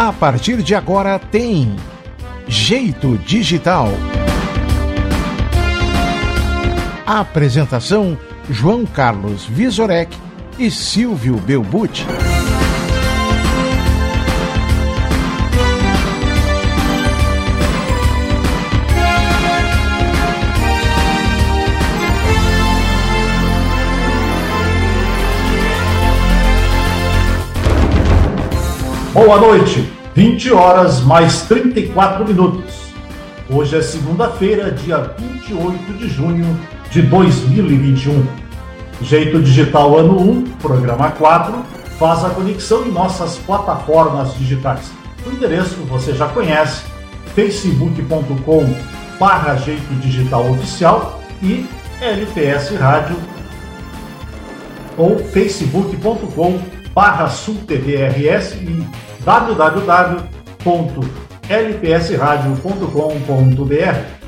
A partir de agora tem Jeito Digital. Apresentação João Carlos Visorek e Silvio Belbucci. Boa noite, 20 horas mais 34 minutos. Hoje é segunda-feira, dia 28 de junho de 2021. Jeito Digital Ano 1, programa 4, faz a conexão em nossas plataformas digitais. O endereço você já conhece, facebook.com barra Jeito Digital Oficial e LPS Rádio ou facebook.com barra e www.lpsradio.com.br.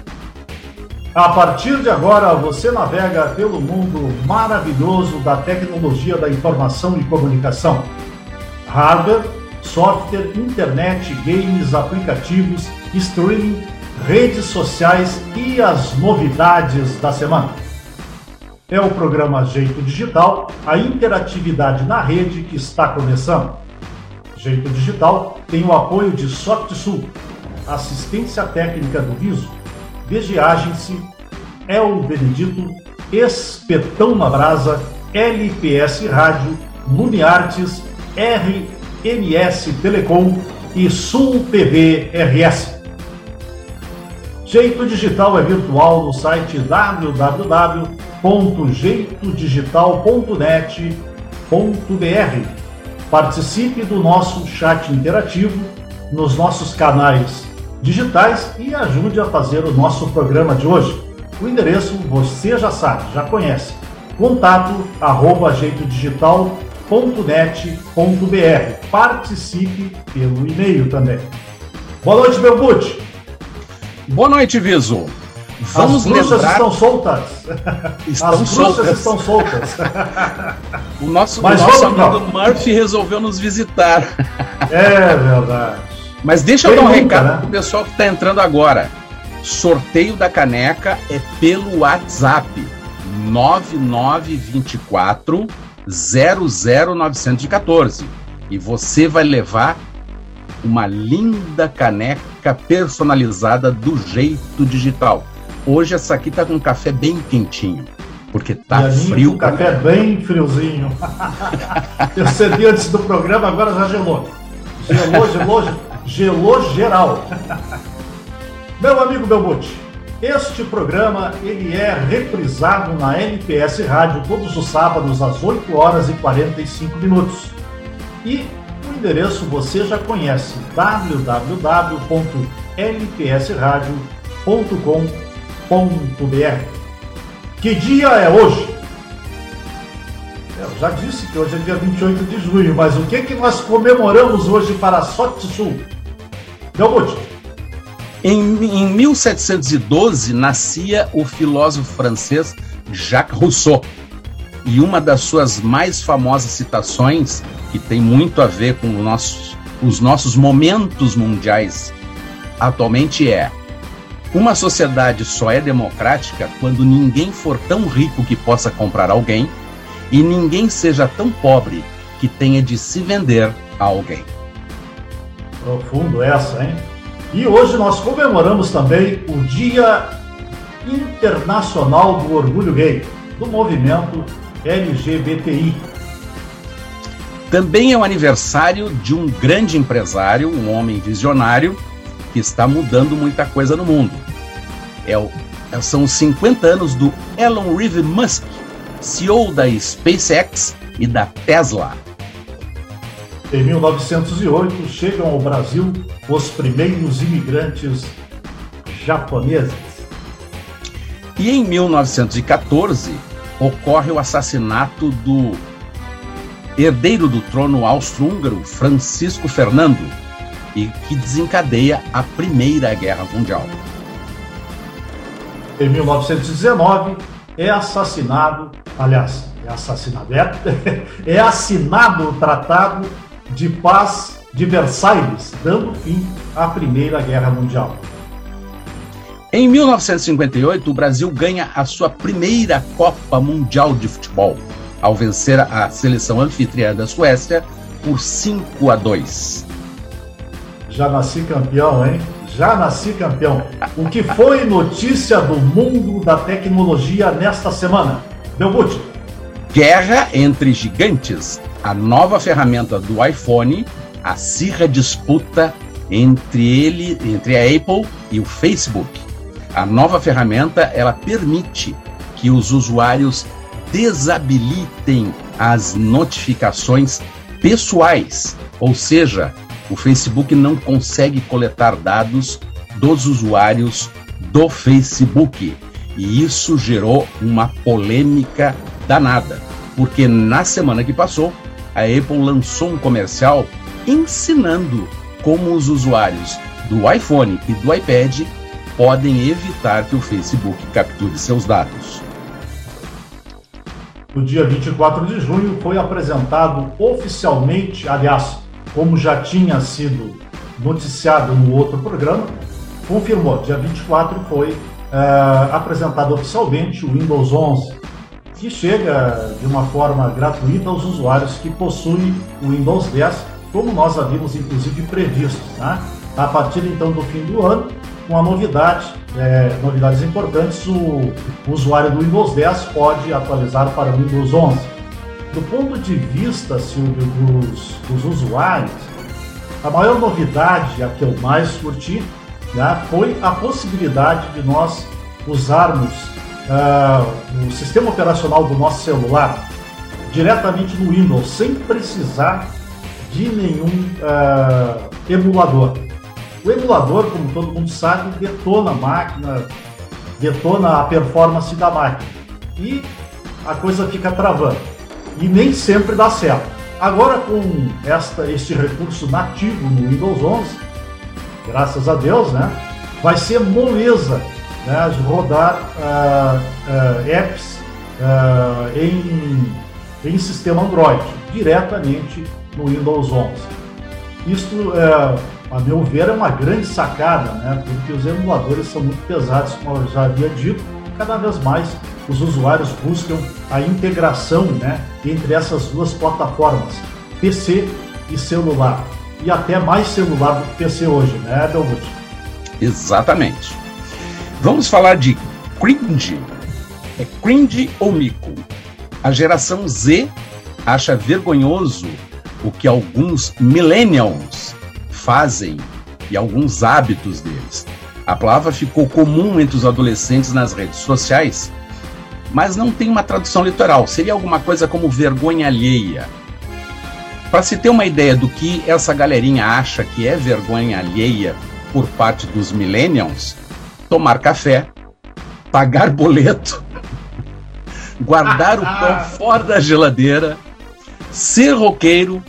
A partir de agora, você navega pelo mundo maravilhoso da tecnologia da informação e comunicação. Hardware, software, internet, games, aplicativos, streaming, redes sociais e as novidades da semana. É o programa Jeito Digital, a interatividade na rede que está começando. Jeito Digital tem o apoio de SoftSul, assistência técnica do Viso, Vigiagem-se, El Benedito, Espetão na Brasa, LPS Rádio, Lumiartes, RMS Telecom e Sul TV RS. Jeito Digital é virtual no site www.jeitodigital.net.br Participe do nosso chat interativo nos nossos canais digitais e ajude a fazer o nosso programa de hoje. O endereço você já sabe, já conhece. Contato arroba jeitodigital.net.br. Participe pelo e-mail também. Boa noite, Belbute. Boa noite, Viso. Vamos As bruxas lembrar... estão soltas. Estão As bruxas soltas. estão soltas. o nosso, Mas o nosso amigo Murphy resolveu nos visitar. É verdade. Mas deixa eu dar um recado né? pro pessoal que está entrando agora. Sorteio da caneca é pelo WhatsApp 9924 00914 e você vai levar uma linda caneca personalizada do jeito digital. Hoje essa aqui tá com um café bem quentinho, porque tá frio. Um café bem friozinho. Eu cedi antes do programa, agora já gelou. Gelou, gelou, gelou geral. Meu amigo Belbuti, este programa ele é reprisado na NPS Rádio todos os sábados às 8 horas e 45 minutos. E o endereço você já conhece, www.npsradio.com.br que dia é hoje? Eu já disse que hoje é dia 28 de junho, mas o que, que nós comemoramos hoje para a Sorte Sul? Delmute. Em, em 1712 nascia o filósofo francês Jacques Rousseau. E uma das suas mais famosas citações, que tem muito a ver com nossos, os nossos momentos mundiais atualmente, é: uma sociedade só é democrática quando ninguém for tão rico que possa comprar alguém e ninguém seja tão pobre que tenha de se vender a alguém. Profundo essa, hein? E hoje nós comemoramos também o Dia Internacional do Orgulho Gay, do movimento LGBTI. Também é o aniversário de um grande empresário, um homem visionário, que está mudando muita coisa no mundo. É o, é, são os 50 anos do Elon Reeve Musk, CEO da SpaceX e da Tesla. Em 1908, chegam ao Brasil os primeiros imigrantes japoneses. E em 1914, ocorre o assassinato do herdeiro do trono austro-húngaro, Francisco Fernando, e que desencadeia a Primeira Guerra Mundial. Em 1919, é assassinado, aliás, é assassinado, é, é assinado o Tratado de Paz de Versailles, dando fim à Primeira Guerra Mundial. Em 1958, o Brasil ganha a sua primeira Copa Mundial de Futebol, ao vencer a seleção anfitriã da Suécia por 5 a 2. Já nasci campeão, hein? Já nasci campeão. O que foi notícia do mundo da tecnologia nesta semana? Belbuti. Guerra entre gigantes. A nova ferramenta do iPhone acirra disputa entre ele, entre a Apple e o Facebook. A nova ferramenta ela permite que os usuários desabilitem as notificações pessoais, ou seja, o Facebook não consegue coletar dados dos usuários do Facebook. E isso gerou uma polêmica danada, porque na semana que passou, a Apple lançou um comercial ensinando como os usuários do iPhone e do iPad podem evitar que o Facebook capture seus dados. No dia 24 de junho foi apresentado oficialmente, aliás, como já tinha sido noticiado no outro programa, confirmou, dia 24 foi uh, apresentado oficialmente o Windows 11, que chega de uma forma gratuita aos usuários que possuem o Windows 10, como nós havíamos inclusive previsto. Né? A partir então do fim do ano, uma novidade, é, novidades importantes, o, o usuário do Windows 10 pode atualizar para o Windows 11. Do ponto de vista, Silvio, dos, dos usuários, a maior novidade, a que eu mais curti, né, foi a possibilidade de nós usarmos uh, o sistema operacional do nosso celular diretamente no Windows, sem precisar de nenhum uh, emulador. O emulador, como todo mundo sabe, detona a máquina, detona a performance da máquina e a coisa fica travando. E nem sempre dá certo. Agora, com esta, este recurso nativo no Windows 11, graças a Deus, né, vai ser moleza né, rodar uh, uh, apps uh, em, em sistema Android, diretamente no Windows 11. Isto, a meu ver, é uma grande sacada, né, porque os emuladores são muito pesados, como eu já havia dito, cada vez mais os usuários buscam a integração né, entre essas duas plataformas, PC e celular. E até mais celular do que PC hoje, né, Belmut? Exatamente. Vamos falar de cringe. É cringe ou mico? A geração Z acha vergonhoso o que alguns millennials fazem e alguns hábitos deles. A palavra ficou comum entre os adolescentes nas redes sociais, mas não tem uma tradução literal. Seria alguma coisa como vergonha alheia. Para se ter uma ideia do que essa galerinha acha que é vergonha alheia por parte dos millennials, tomar café, pagar boleto, guardar o pão fora da geladeira, ser roqueiro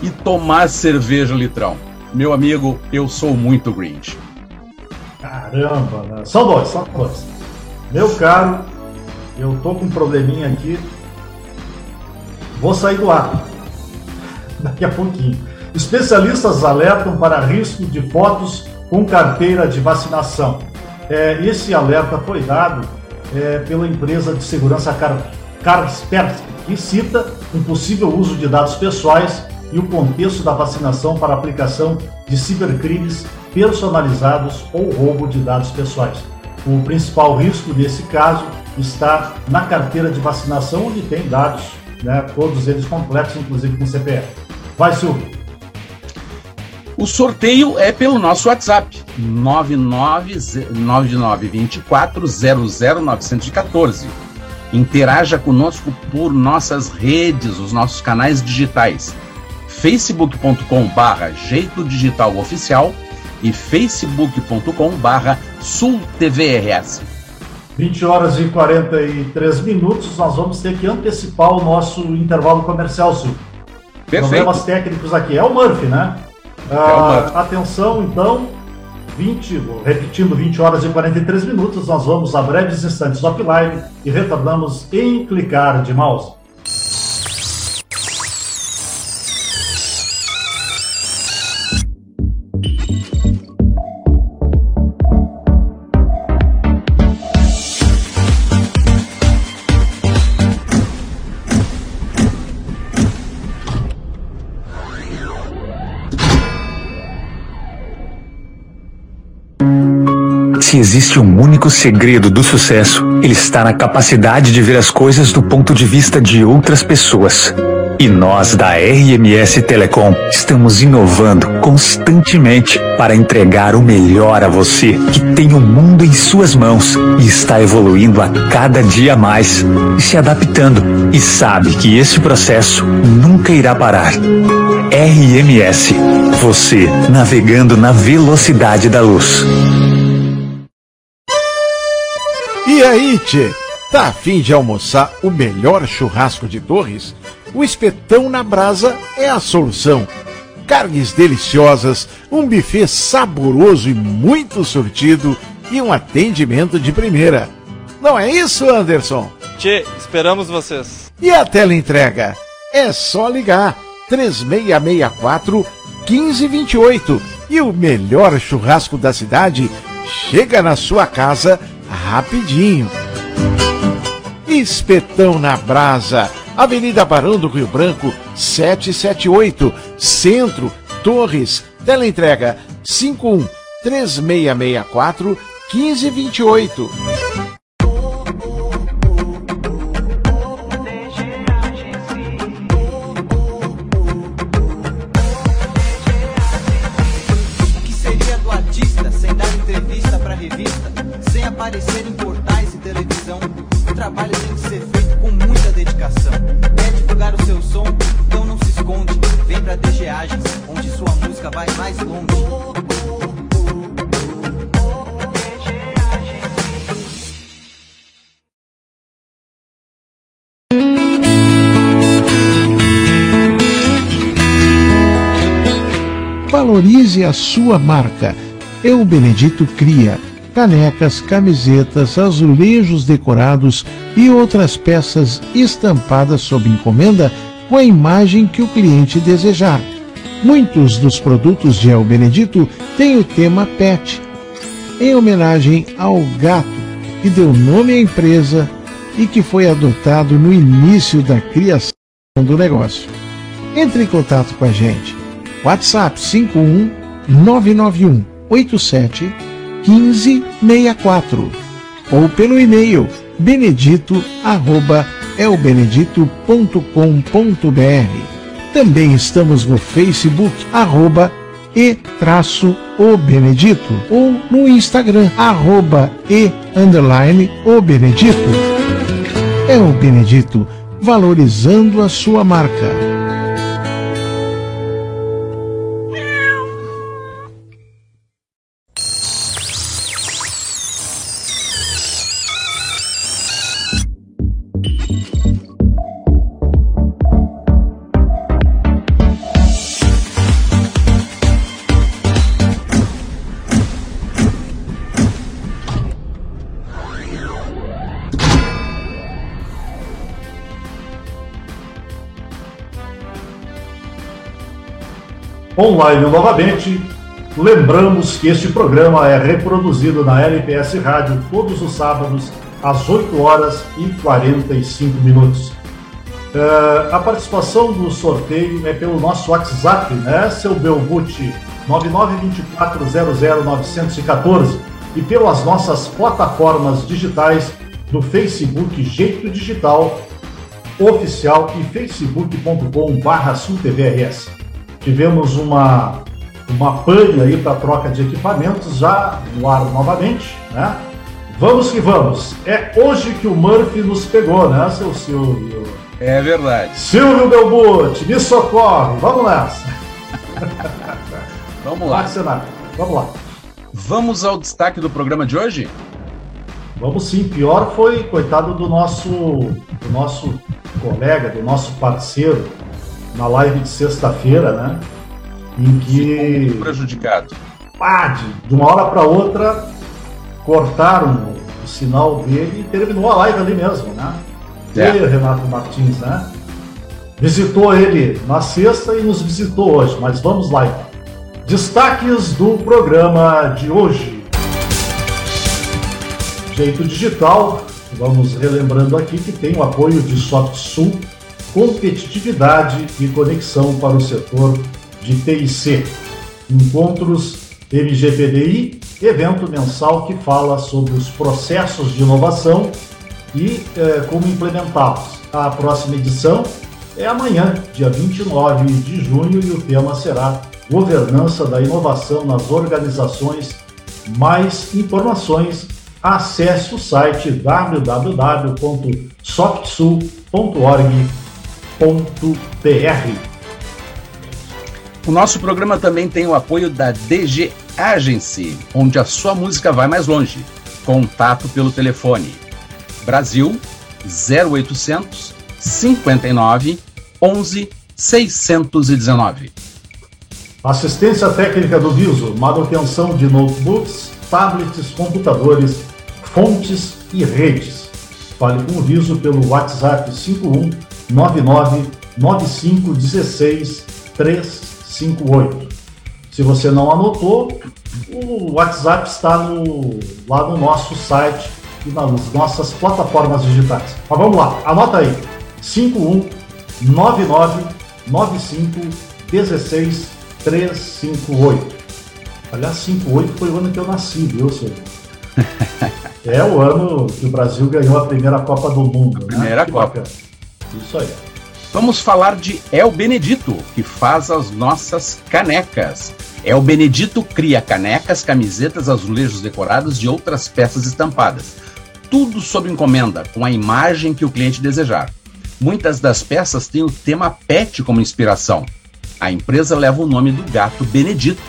e tomar cerveja litrão. Meu amigo, eu sou muito Grinch. Caramba, né? dois, são dois. Meu caro, eu tô com um probleminha aqui. Vou sair do ar daqui a pouquinho. Especialistas alertam para risco de fotos com carteira de vacinação. É, esse alerta foi dado é, pela empresa de segurança Car que cita um possível uso de dados pessoais e o contexto da vacinação para aplicação de cibercrimes personalizados ou roubo de dados pessoais. O principal risco desse caso está na carteira de vacinação, onde tem dados, né, todos eles completos, inclusive com CPF. Vai, Silvio. O sorteio é pelo nosso WhatsApp, 9924000914. Interaja conosco por nossas redes, os nossos canais digitais facebook.com barra jeito digital oficial e facebook.com barra sultvrs. 20 horas e 43 minutos, nós vamos ter que antecipar o nosso intervalo comercial, Sul. Perfeito. Problemas técnicos aqui. É o Murphy, né? É ah, Murphy. Atenção, então, 20, repetindo, 20 horas e 43 minutos, nós vamos a breves instantes offline e retornamos em clicar de mouse. Se existe um único segredo do sucesso, ele está na capacidade de ver as coisas do ponto de vista de outras pessoas. E nós da RMS Telecom estamos inovando constantemente para entregar o melhor a você, que tem o mundo em suas mãos e está evoluindo a cada dia mais, e se adaptando e sabe que esse processo nunca irá parar. RMS, você navegando na velocidade da luz. E aí, tchê? Tá afim de almoçar o melhor churrasco de Torres? O espetão na brasa é a solução. Carnes deliciosas, um buffet saboroso e muito sortido e um atendimento de primeira. Não é isso, Anderson? Tchê, esperamos vocês. E a tela entrega? É só ligar 3664 1528 e o melhor churrasco da cidade chega na sua casa rapidinho. Espetão na Brasa, Avenida Barão do Rio Branco, 778, Centro, Torres, teleentrega 51 3664 1528. Valorize a sua marca. Eu Benedito cria canecas, camisetas, azulejos decorados e outras peças estampadas sob encomenda com a imagem que o cliente desejar. Muitos dos produtos de El Benedito têm o tema pet, em homenagem ao gato que deu nome à empresa e que foi adotado no início da criação do negócio. Entre em contato com a gente. WhatsApp 51 991 87 1564 ou pelo e-mail benedito@elbenedito.com.br. Também estamos no Facebook arroba e traço o Benedito ou no Instagram arroba e underline o Benedito. É o Benedito valorizando a sua marca. Online novamente. Lembramos que este programa é reproduzido na LPS Rádio todos os sábados, às 8 horas e 45 minutos. Eh, a participação do sorteio é pelo nosso WhatsApp, né, seu Belbuti, 992400914 e pelas nossas plataformas digitais do Facebook Jeito Digital Oficial e facebook.com/sultvrs. Tivemos uma uma pane aí para troca de equipamentos já no ar novamente, né? Vamos que vamos. É hoje que o Murphy nos pegou, né, seu Silvio? É verdade. Silvio Belbuti, me socorre. Vamos nessa. Vamos lá. Vamos lá. Vamos ao destaque do programa de hoje? Vamos sim. Pior foi, coitado do nosso, do nosso colega, do nosso parceiro, na live de sexta-feira, né? Em Ficou que, prejudicado. pá, de, de uma hora para outra, cortaram o sinal dele e terminou a live ali mesmo, né? É. E Renato Martins, né? Visitou ele na sexta e nos visitou hoje, mas vamos lá então. Destaques do programa de hoje. Jeito Digital, vamos relembrando aqui que tem o apoio de SoftSul, competitividade e conexão para o setor de TIC. Encontros MGPDI evento mensal que fala sobre os processos de inovação e eh, como implementá-los. A próxima edição é amanhã, dia 29 de junho, e o tema será Governança da Inovação nas Organizações. Mais informações, acesse o site www.soctsul.org.br. O nosso programa também tem o apoio da DG Agency, onde a sua música vai mais longe. Contato pelo telefone Brasil 0800 59 11 619. Assistência técnica do Viso, manutenção de notebooks, tablets, computadores, fontes e redes. Fale com o Viso pelo WhatsApp 51 99 95 16 358. Se você não anotou, o WhatsApp está no, lá no nosso site e nas nossas plataformas digitais. Mas vamos lá, anota aí. 5199 95 16 358. Aliás, 58 foi o ano que eu nasci, viu, senhor? é o ano que o Brasil ganhou a primeira Copa do Mundo. A né? primeira né? Copa. Isso aí. Vamos falar de El Benedito, que faz as nossas canecas. El Benedito cria canecas, camisetas, azulejos decorados e outras peças estampadas. Tudo sob encomenda, com a imagem que o cliente desejar. Muitas das peças têm o tema pet como inspiração. A empresa leva o nome do gato Benedito,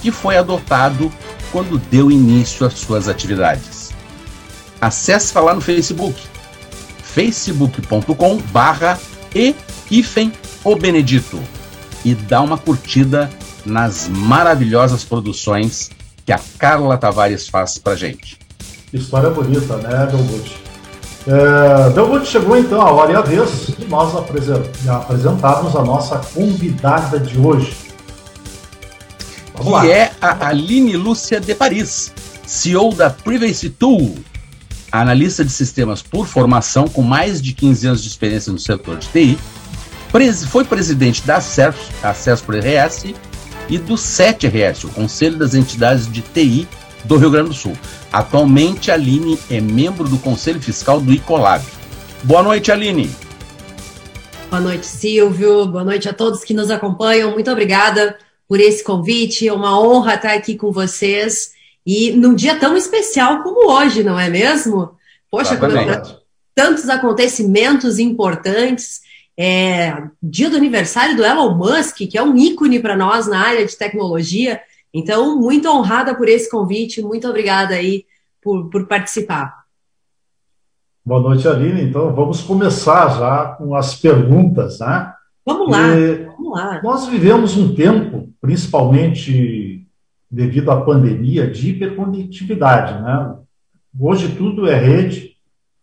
que foi adotado quando deu início às suas atividades. Acesse lá no Facebook, facebook.com barra e o Benedito e dá uma curtida nas maravilhosas produções que a Carla Tavares faz pra gente. História bonita, né, Delbut? É, Delbut chegou então a hora e a vez de nós apresentarmos a nossa convidada de hoje. Vamos que lá. é a Aline Lúcia de Paris, CEO da Privacy Tool, analista de sistemas por formação com mais de 15 anos de experiência no setor de TI, foi presidente da Acesso, por RS e do SET-RS, o Conselho das Entidades de TI do Rio Grande do Sul. Atualmente, Aline é membro do Conselho Fiscal do Icolab. Boa noite, Aline. Boa noite, Silvio. Boa noite a todos que nos acompanham. Muito obrigada por esse convite. É uma honra estar aqui com vocês. E num dia tão especial como hoje, não é mesmo? Poxa, tantos acontecimentos importantes. É, dia do aniversário do Elon Musk, que é um ícone para nós na área de tecnologia. Então, muito honrada por esse convite, muito obrigada aí por, por participar. Boa noite, Aline. Então, vamos começar já com as perguntas, né? Vamos lá, e vamos lá. Nós vivemos um tempo, principalmente devido à pandemia, de hiperconectividade, né? Hoje tudo é rede,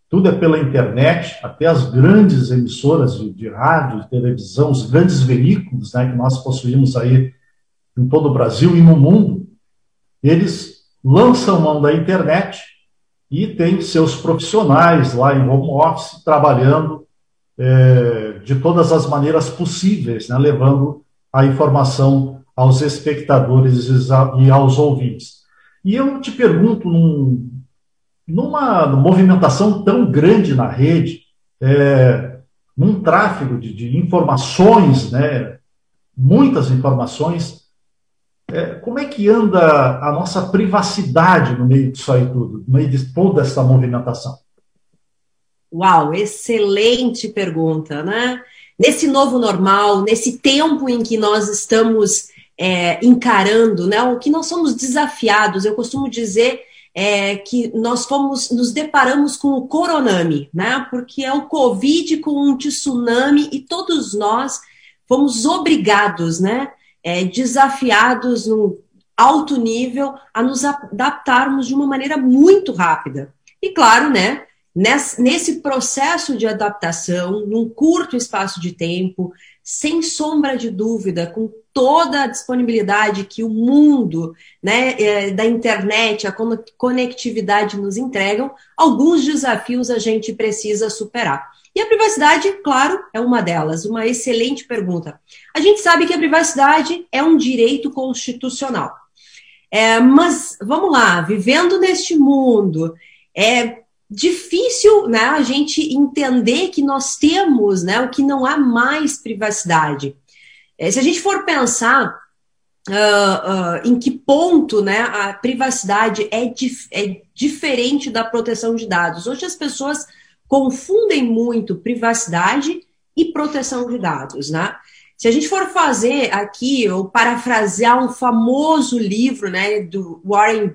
tudo é pela internet, até as grandes emissoras de, de rádio, de televisão, os grandes veículos né, que nós possuímos aí em todo o Brasil e no mundo, eles lançam mão da internet e têm seus profissionais lá em home office trabalhando é, de todas as maneiras possíveis, né, levando a informação aos espectadores e aos ouvintes. E eu te pergunto, num, numa movimentação tão grande na rede, é, num tráfego de, de informações, né, muitas informações, é, como é que anda a nossa privacidade no meio disso aí tudo, no meio de toda essa movimentação? Uau, excelente pergunta, né? Nesse novo normal, nesse tempo em que nós estamos é, encarando, né? O que nós somos desafiados, eu costumo dizer é, que nós fomos, nos deparamos com o coronami, né? Porque é o Covid com um tsunami e todos nós fomos obrigados, né? é, desafiados num alto nível a nos adaptarmos de uma maneira muito rápida. E claro, né, nesse processo de adaptação, num curto espaço de tempo, sem sombra de dúvida, com toda a disponibilidade que o mundo né, é, da internet, a conectividade nos entregam, alguns desafios a gente precisa superar. E a privacidade, claro, é uma delas. Uma excelente pergunta. A gente sabe que a privacidade é um direito constitucional. É, mas vamos lá, vivendo neste mundo, é difícil né, a gente entender que nós temos né, o que não há mais privacidade. É, se a gente for pensar uh, uh, em que ponto né, a privacidade é, dif é diferente da proteção de dados. Hoje as pessoas confundem muito privacidade e proteção de dados, né? Se a gente for fazer aqui, ou parafrasear um famoso livro né, do Warren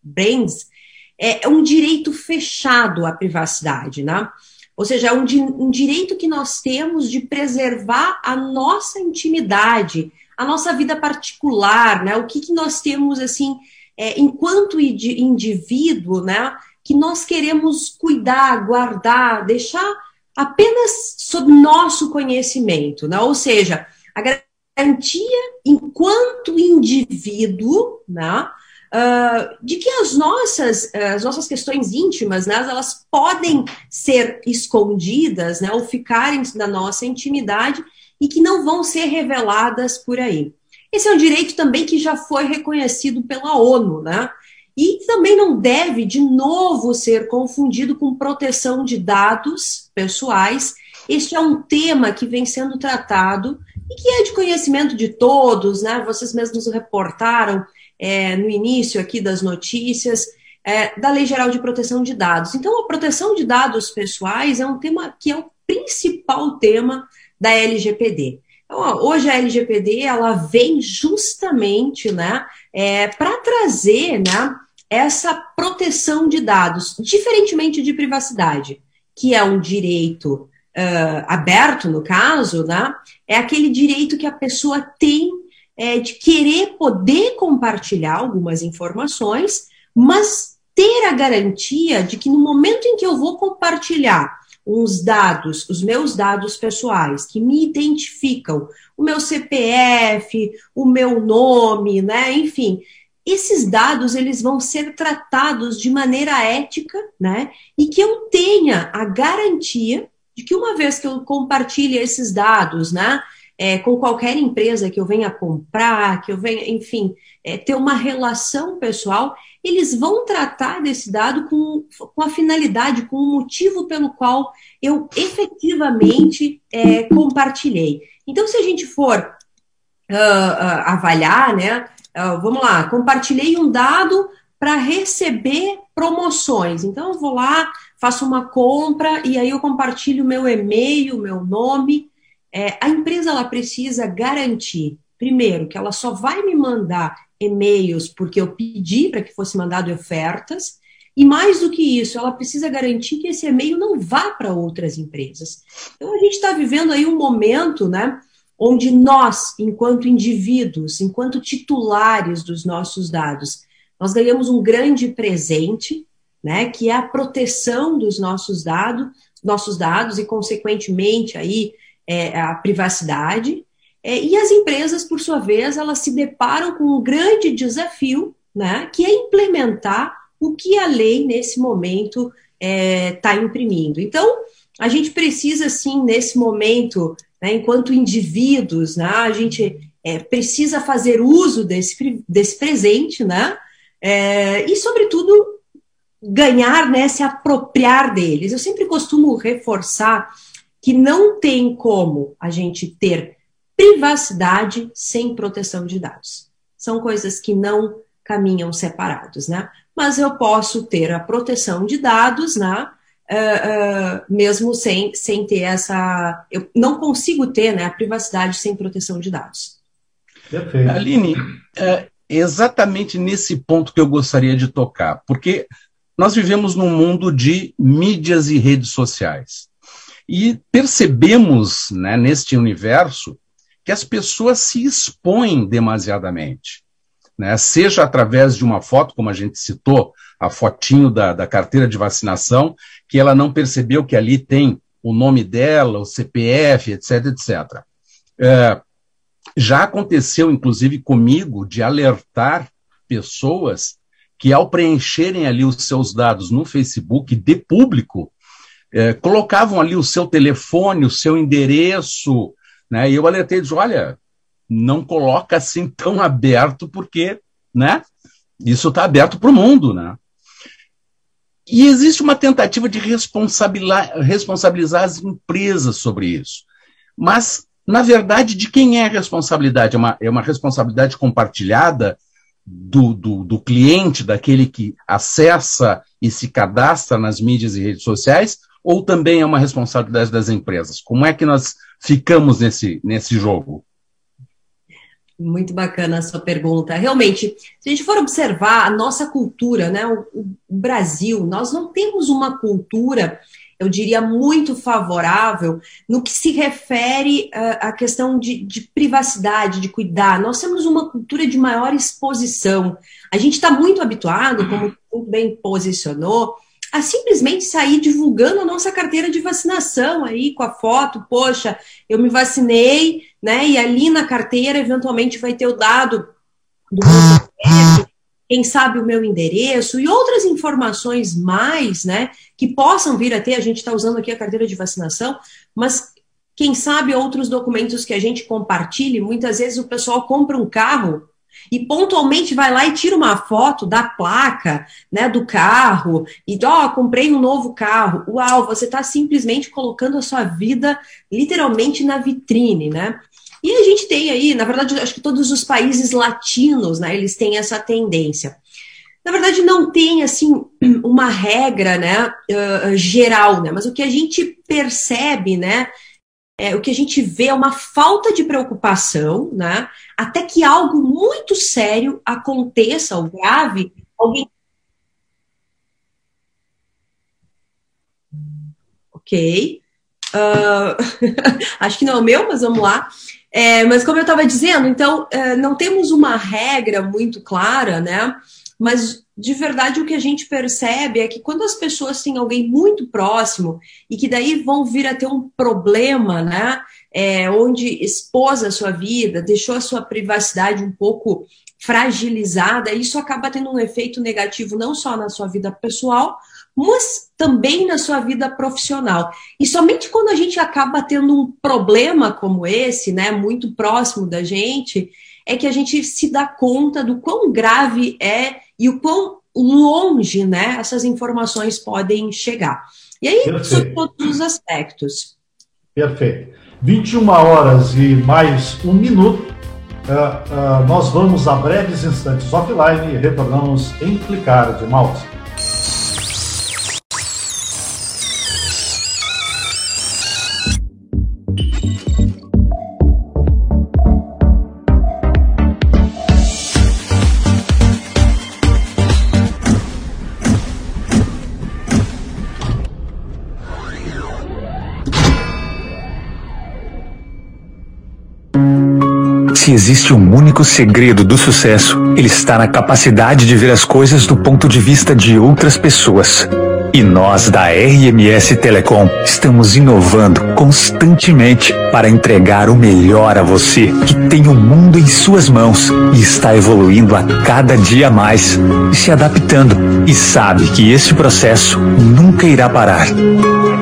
Brands, é um direito fechado à privacidade, né? Ou seja, é um, um direito que nós temos de preservar a nossa intimidade, a nossa vida particular, né? O que, que nós temos, assim, é, enquanto indivíduo, né? Que nós queremos cuidar, guardar, deixar apenas sob nosso conhecimento, né? Ou seja, a garantia enquanto indivíduo, né? Uh, de que as nossas, as nossas questões íntimas, né, elas podem ser escondidas, né, ou ficarem na nossa intimidade e que não vão ser reveladas por aí. Esse é um direito também que já foi reconhecido pela ONU, né? E também não deve, de novo, ser confundido com proteção de dados pessoais. Este é um tema que vem sendo tratado e que é de conhecimento de todos, né? Vocês mesmos reportaram é, no início aqui das notícias, é, da Lei Geral de Proteção de Dados. Então, a proteção de dados pessoais é um tema que é o principal tema da LGPD. Então, hoje a LGPD ela vem justamente né, é, para trazer né, essa proteção de dados, diferentemente de privacidade, que é um direito uh, aberto, no caso, né, é aquele direito que a pessoa tem é, de querer poder compartilhar algumas informações, mas ter a garantia de que no momento em que eu vou compartilhar uns dados, os meus dados pessoais, que me identificam, o meu CPF, o meu nome, né, enfim, esses dados eles vão ser tratados de maneira ética, né, e que eu tenha a garantia de que uma vez que eu compartilhe esses dados, né, é, com qualquer empresa que eu venha comprar, que eu venha, enfim, é, ter uma relação pessoal, eles vão tratar desse dado com, com a finalidade, com o motivo pelo qual eu efetivamente é, compartilhei. Então, se a gente for uh, uh, avaliar, né, uh, vamos lá, compartilhei um dado para receber promoções. Então, eu vou lá, faço uma compra e aí eu compartilho meu e-mail, meu nome. É, a empresa ela precisa garantir, primeiro, que ela só vai me mandar e-mails porque eu pedi para que fosse mandado ofertas, e mais do que isso, ela precisa garantir que esse e-mail não vá para outras empresas. Então a gente está vivendo aí um momento, né, onde nós, enquanto indivíduos, enquanto titulares dos nossos dados, nós ganhamos um grande presente, né, que é a proteção dos nossos dados, nossos dados e consequentemente aí é, a privacidade. É, e as empresas, por sua vez, elas se deparam com um grande desafio, né, que é implementar o que a lei, nesse momento, está é, imprimindo. Então, a gente precisa, sim, nesse momento, né, enquanto indivíduos, né, a gente é, precisa fazer uso desse, desse presente, né, é, e, sobretudo, ganhar, né, se apropriar deles. Eu sempre costumo reforçar que não tem como a gente ter privacidade sem proteção de dados. São coisas que não caminham separados, né? Mas eu posso ter a proteção de dados, né? Uh, uh, mesmo sem, sem ter essa. Eu não consigo ter né, a privacidade sem proteção de dados. Perfeito. Aline, é exatamente nesse ponto que eu gostaria de tocar, porque nós vivemos num mundo de mídias e redes sociais. E percebemos, né, neste universo, que as pessoas se expõem demasiadamente. Né? Seja através de uma foto, como a gente citou, a fotinho da, da carteira de vacinação, que ela não percebeu que ali tem o nome dela, o CPF, etc, etc. É, já aconteceu, inclusive, comigo, de alertar pessoas que, ao preencherem ali os seus dados no Facebook de público, é, colocavam ali o seu telefone, o seu endereço, né? E eu alertei disse, olha, não coloca assim tão aberto, porque né? Isso está aberto para o mundo, né? E existe uma tentativa de responsabilizar, responsabilizar as empresas sobre isso. Mas, na verdade, de quem é a responsabilidade? É uma, é uma responsabilidade compartilhada do, do, do cliente, daquele que acessa e se cadastra nas mídias e redes sociais, ou também é uma responsabilidade das empresas? Como é que nós ficamos nesse, nesse jogo? Muito bacana a sua pergunta. Realmente, se a gente for observar a nossa cultura, né, o, o Brasil, nós não temos uma cultura, eu diria, muito favorável no que se refere uh, à questão de, de, privacidade, de cuidar. Nós temos uma cultura de maior exposição. A gente está muito habituado, como muito bem posicionou, a simplesmente sair divulgando a nossa carteira de vacinação aí com a foto, poxa, eu me vacinei, né? E ali na carteira eventualmente vai ter o dado do meu quem sabe o meu endereço e outras informações mais, né, que possam vir a ter, a gente está usando aqui a carteira de vacinação, mas quem sabe outros documentos que a gente compartilhe, muitas vezes o pessoal compra um carro e pontualmente vai lá e tira uma foto da placa, né, do carro, e ó, oh, comprei um novo carro. Uau, você está simplesmente colocando a sua vida literalmente na vitrine, né? E a gente tem aí, na verdade, acho que todos os países latinos, né, eles têm essa tendência. Na verdade, não tem assim uma regra, né, uh, geral, né? Mas o que a gente percebe, né, é, o que a gente vê é uma falta de preocupação, né? Até que algo muito sério aconteça, ou grave, alguém. Ok. Uh, acho que não é o meu, mas vamos lá. É, mas como eu estava dizendo, então, é, não temos uma regra muito clara, né? Mas de verdade o que a gente percebe é que quando as pessoas têm alguém muito próximo e que daí vão vir a ter um problema, né? É, onde expôs a sua vida, deixou a sua privacidade um pouco fragilizada, isso acaba tendo um efeito negativo não só na sua vida pessoal, mas também na sua vida profissional. E somente quando a gente acaba tendo um problema como esse, né, muito próximo da gente, é que a gente se dá conta do quão grave é e o quão longe né, essas informações podem chegar. E aí, Perfeito. sobre todos os aspectos. Perfeito. 21 horas e mais um minuto. Uh, uh, nós vamos a breves instantes offline e retornamos em clicar de mouse. Existe um único segredo do sucesso, ele está na capacidade de ver as coisas do ponto de vista de outras pessoas. E nós da RMS Telecom estamos inovando constantemente para entregar o melhor a você, que tem o mundo em suas mãos e está evoluindo a cada dia mais, e se adaptando, e sabe que esse processo nunca irá parar.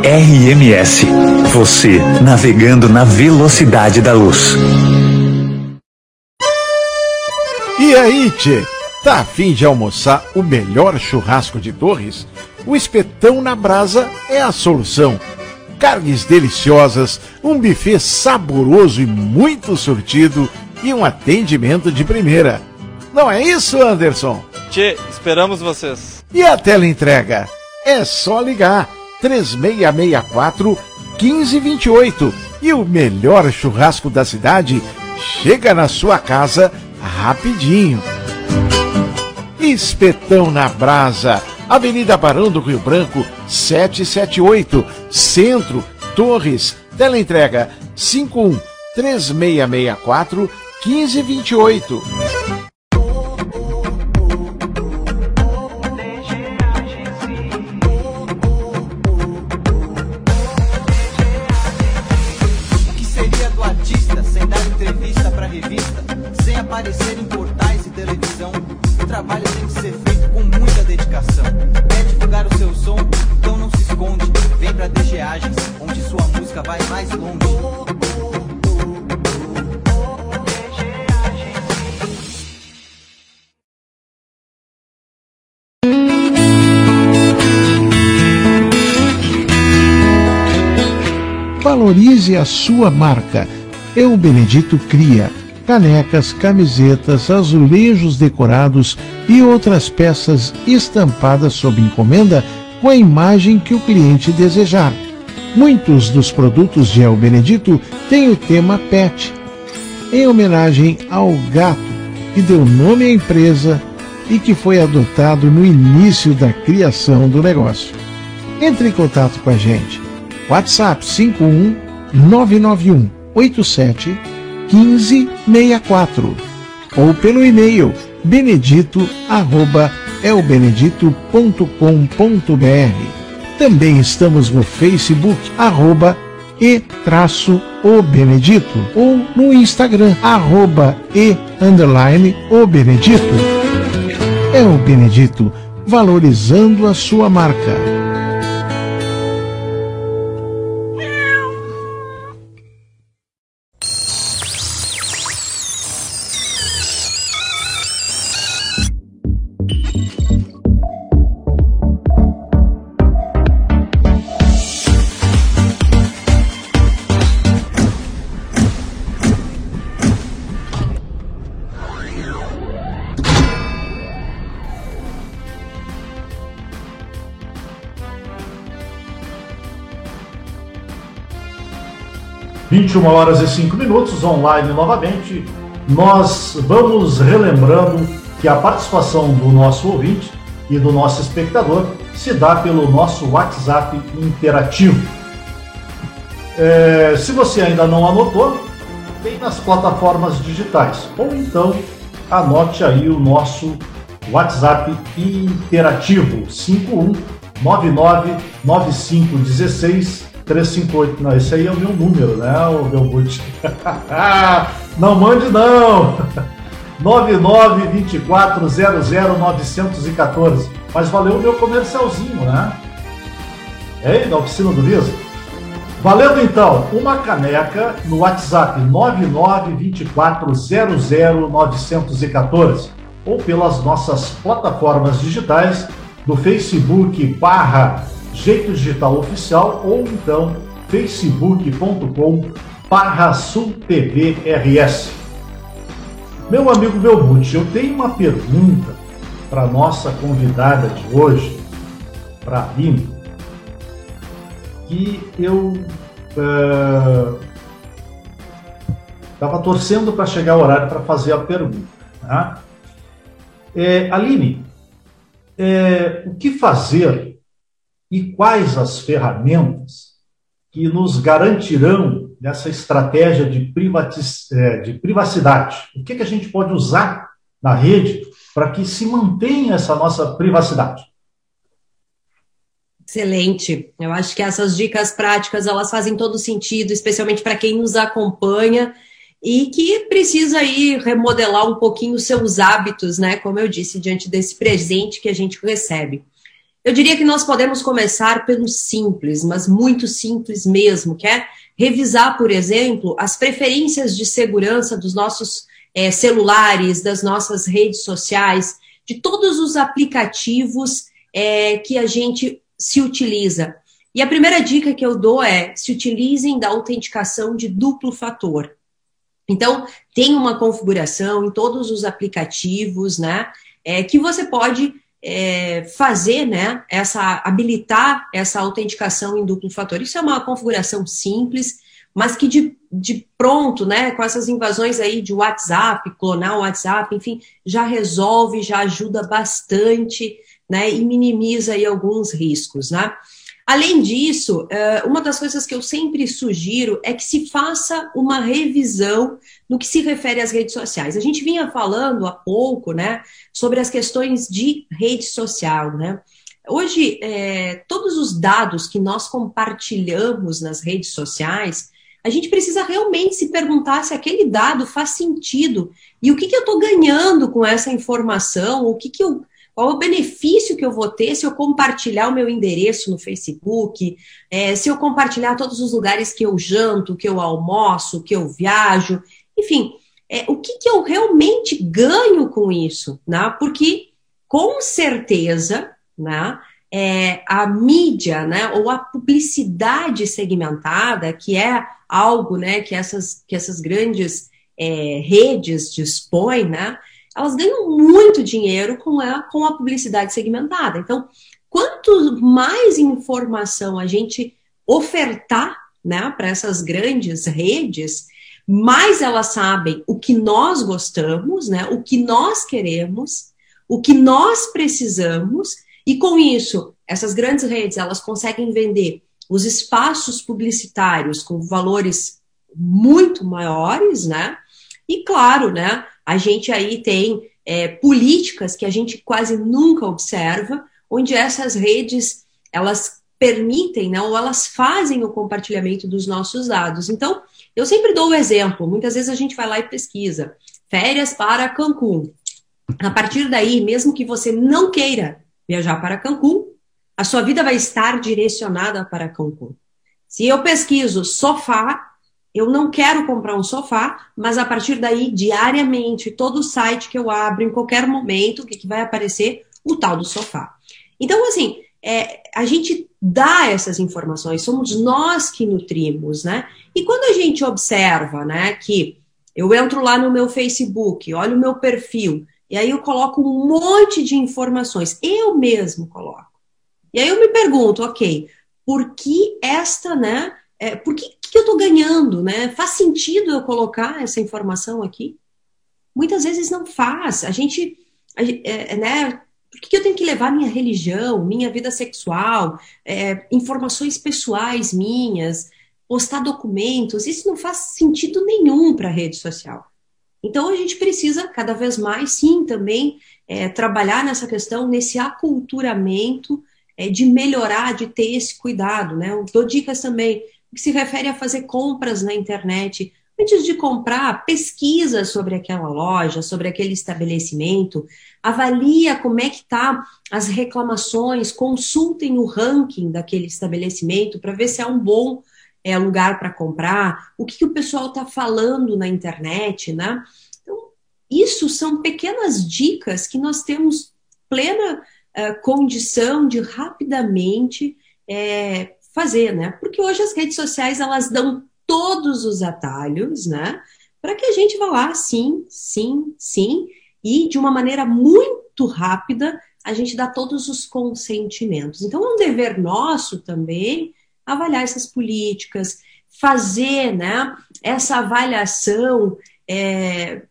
RMS, você navegando na velocidade da luz. E aí, tchê? Tá afim de almoçar o melhor churrasco de Torres? O espetão na brasa é a solução. Carnes deliciosas, um buffet saboroso e muito surtido e um atendimento de primeira. Não é isso, Anderson? Tchê, esperamos vocês. E a tela entrega? É só ligar 3664 1528 e o melhor churrasco da cidade chega na sua casa rapidinho. Espetão na Brasa, Avenida Barão do Rio Branco, 778, Centro, Torres, teleentrega 51 3664 1528. Sua marca. Eu Benedito cria canecas, camisetas, azulejos decorados e outras peças estampadas sob encomenda com a imagem que o cliente desejar. Muitos dos produtos de El Benedito têm o tema pet, em homenagem ao gato que deu nome à empresa e que foi adotado no início da criação do negócio. Entre em contato com a gente. WhatsApp 51 991 87 1564 ou pelo e-mail benedito@elbenedito.com.br. Também estamos no Facebook arroba e traço o Benedito ou no Instagram arroba e underline o Benedito. É o Benedito valorizando a sua marca. 21 horas e 5 minutos, online novamente. Nós vamos relembrando que a participação do nosso ouvinte e do nosso espectador se dá pelo nosso WhatsApp interativo. É, se você ainda não anotou, tem nas plataformas digitais. Ou então anote aí o nosso WhatsApp interativo 5199 9516 358. Não, esse aí é o meu número, né, o Belmute? não mande não! 992400914. Mas valeu o meu comercialzinho, né? É, da oficina do Liso. Valendo então, uma caneca no WhatsApp 992400914 ou pelas nossas plataformas digitais do Facebook barra Jeito Digital Oficial ou então facebook.com barra sultvrs. Meu amigo Belmonte, eu tenho uma pergunta para nossa convidada de hoje, para a Aline, que eu estava uh, torcendo para chegar o horário para fazer a pergunta. Tá? É, Aline, é, o que fazer e quais as ferramentas que nos garantirão nessa estratégia de, é, de privacidade? O que, que a gente pode usar na rede para que se mantenha essa nossa privacidade? Excelente. Eu acho que essas dicas práticas elas fazem todo sentido, especialmente para quem nos acompanha e que precisa aí remodelar um pouquinho os seus hábitos, né? Como eu disse, diante desse presente que a gente recebe. Eu diria que nós podemos começar pelo simples, mas muito simples mesmo, que é revisar, por exemplo, as preferências de segurança dos nossos é, celulares, das nossas redes sociais, de todos os aplicativos é, que a gente se utiliza. E a primeira dica que eu dou é se utilizem da autenticação de duplo fator. Então, tem uma configuração em todos os aplicativos, né? É, que você pode é, fazer, né, essa, habilitar essa autenticação em duplo fator. Isso é uma configuração simples, mas que de, de pronto, né, com essas invasões aí de WhatsApp, clonar o WhatsApp, enfim, já resolve, já ajuda bastante, né, e minimiza aí alguns riscos, né. Além disso, é, uma das coisas que eu sempre sugiro é que se faça uma revisão no que se refere às redes sociais. A gente vinha falando há pouco, né, sobre as questões de rede social, né? Hoje, é, todos os dados que nós compartilhamos nas redes sociais, a gente precisa realmente se perguntar se aquele dado faz sentido e o que, que eu estou ganhando com essa informação, o que, que eu qual o benefício que eu vou ter se eu compartilhar o meu endereço no Facebook, é, se eu compartilhar todos os lugares que eu janto, que eu almoço, que eu viajo, enfim, é, o que, que eu realmente ganho com isso, né? Porque com certeza, né? é, a mídia, né, ou a publicidade segmentada, que é algo, né, que essas, que essas grandes é, redes dispõem, né, elas ganham muito dinheiro com a, com a publicidade segmentada. Então, quanto mais informação a gente ofertar, né, para essas grandes redes, mais elas sabem o que nós gostamos, né, o que nós queremos, o que nós precisamos, e com isso, essas grandes redes, elas conseguem vender os espaços publicitários com valores muito maiores, né? E claro, né? A gente aí tem é, políticas que a gente quase nunca observa, onde essas redes elas permitem, né, ou elas fazem o compartilhamento dos nossos dados. Então, eu sempre dou o exemplo. Muitas vezes a gente vai lá e pesquisa férias para Cancún. A partir daí, mesmo que você não queira viajar para Cancún, a sua vida vai estar direcionada para Cancún. Se eu pesquiso sofá, eu não quero comprar um sofá, mas a partir daí, diariamente, todo site que eu abro, em qualquer momento, o que, que vai aparecer? O tal do sofá. Então, assim, é, a gente dá essas informações, somos nós que nutrimos, né? E quando a gente observa, né, que eu entro lá no meu Facebook, olho o meu perfil, e aí eu coloco um monte de informações, eu mesmo coloco. E aí eu me pergunto, ok, por que esta, né? É, por que, que eu estou ganhando, né? Faz sentido eu colocar essa informação aqui? Muitas vezes não faz. A gente, a, é, né? Por que eu tenho que levar minha religião, minha vida sexual, é, informações pessoais minhas, postar documentos? Isso não faz sentido nenhum para a rede social. Então a gente precisa cada vez mais, sim, também é, trabalhar nessa questão, nesse aculturamento é, de melhorar, de ter esse cuidado, né? Eu dou dicas também que se refere a fazer compras na internet. Antes de comprar, pesquisa sobre aquela loja, sobre aquele estabelecimento, avalia como é que tá as reclamações, consultem o ranking daquele estabelecimento para ver se é um bom é, lugar para comprar, o que, que o pessoal está falando na internet, né? Então, isso são pequenas dicas que nós temos plena uh, condição de rapidamente é, fazer, né? Porque hoje as redes sociais elas dão todos os atalhos, né? Para que a gente vá lá, sim, sim, sim, e de uma maneira muito rápida a gente dá todos os consentimentos. Então é um dever nosso também avaliar essas políticas, fazer né, essa avaliação, é,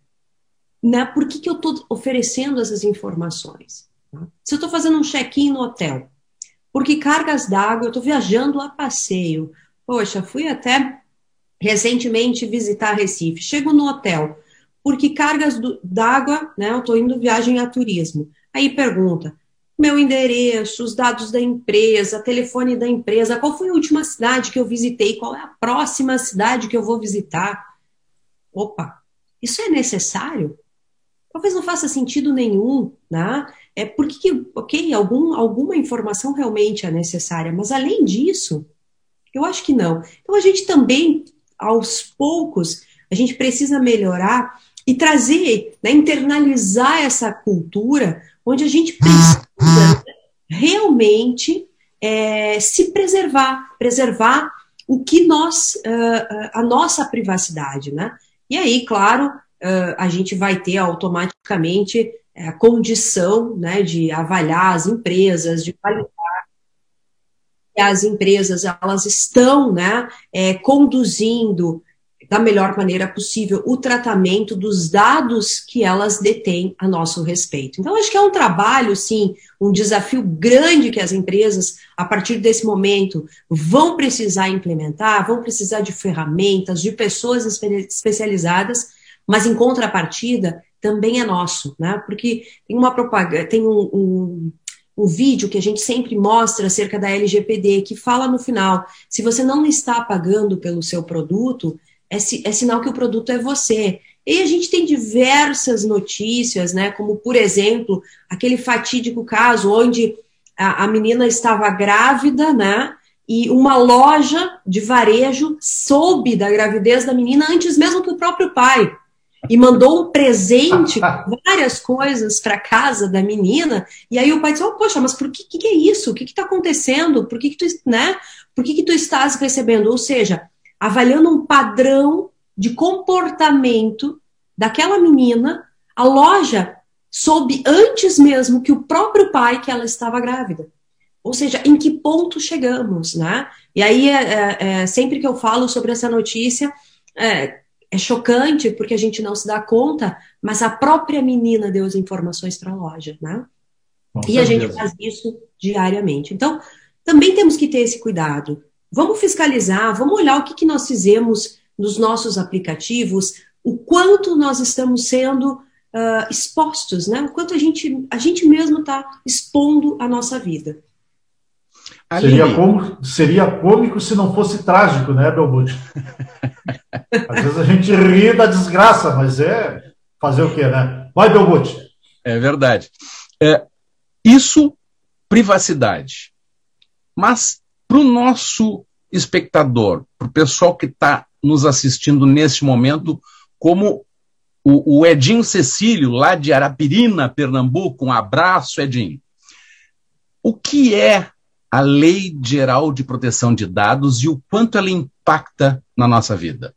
né, por que, que eu estou oferecendo essas informações. Tá? Se eu estou fazendo um check-in no hotel, porque cargas d'água, eu estou viajando a passeio, poxa, fui até recentemente visitar Recife, chego no hotel, porque cargas d'água, né, eu estou indo viagem a turismo. Aí pergunta, meu endereço, os dados da empresa, telefone da empresa, qual foi a última cidade que eu visitei, qual é a próxima cidade que eu vou visitar. Opa, isso é necessário? Talvez não faça sentido nenhum, né? É porque, ok, algum, alguma informação realmente é necessária, mas além disso, eu acho que não. Então a gente também, aos poucos, a gente precisa melhorar e trazer, né, internalizar essa cultura onde a gente precisa realmente é, se preservar, preservar o que nós, uh, a nossa privacidade, né? E aí, claro, uh, a gente vai ter automaticamente a condição, né, de avaliar as empresas, de as empresas elas estão, né, é, conduzindo da melhor maneira possível o tratamento dos dados que elas detêm a nosso respeito. Então, acho que é um trabalho, sim, um desafio grande que as empresas, a partir desse momento, vão precisar implementar, vão precisar de ferramentas, de pessoas especializadas, mas em contrapartida, também é nosso, né? Porque tem uma propaganda, tem um, um um vídeo que a gente sempre mostra acerca da LGPD, que fala no final: se você não está pagando pelo seu produto, é, é sinal que o produto é você. E a gente tem diversas notícias, né? Como, por exemplo, aquele fatídico caso onde a, a menina estava grávida, né? E uma loja de varejo soube da gravidez da menina antes mesmo que o próprio pai. E mandou um presente, várias coisas para casa da menina, e aí o pai disse, oh, poxa, mas por que, que, é isso? O que está acontecendo? Por que, que tu, né? Por que, que tu estás recebendo? Ou seja, avaliando um padrão de comportamento daquela menina, a loja soube antes mesmo que o próprio pai que ela estava grávida. Ou seja, em que ponto chegamos, né? E aí, é, é, é, sempre que eu falo sobre essa notícia, é, é, chocante porque a gente não se dá conta, mas a própria menina deu as informações para a loja, né? Com e certeza. a gente faz isso diariamente. Então, também temos que ter esse cuidado. Vamos fiscalizar, vamos olhar o que, que nós fizemos nos nossos aplicativos, o quanto nós estamos sendo uh, expostos, né? O quanto a gente, a gente mesmo está expondo a nossa vida. Seria, como, seria cômico se não fosse trágico, né, Belmonte? Às vezes a gente ri da desgraça, mas é fazer o quê, né? Vai, Belmonte. É verdade. É, isso, privacidade. Mas para o nosso espectador, para o pessoal que está nos assistindo neste momento, como o, o Edinho Cecílio, lá de Arapirina, Pernambuco, um abraço, Edinho. O que é a Lei Geral de Proteção de Dados e o quanto ela impacta na nossa vida.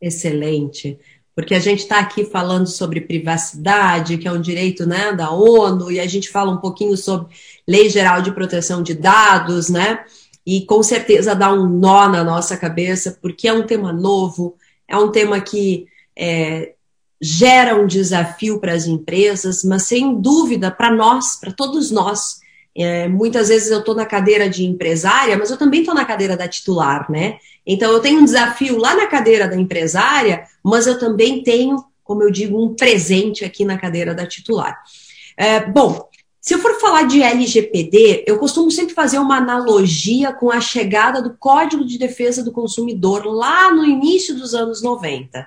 Excelente. Porque a gente está aqui falando sobre privacidade, que é um direito né, da ONU, e a gente fala um pouquinho sobre Lei Geral de Proteção de Dados, né? E com certeza dá um nó na nossa cabeça, porque é um tema novo, é um tema que é, gera um desafio para as empresas, mas sem dúvida para nós, para todos nós, é, muitas vezes eu estou na cadeira de empresária, mas eu também estou na cadeira da titular, né? Então eu tenho um desafio lá na cadeira da empresária, mas eu também tenho, como eu digo, um presente aqui na cadeira da titular. É, bom, se eu for falar de LGPD, eu costumo sempre fazer uma analogia com a chegada do Código de Defesa do Consumidor lá no início dos anos 90.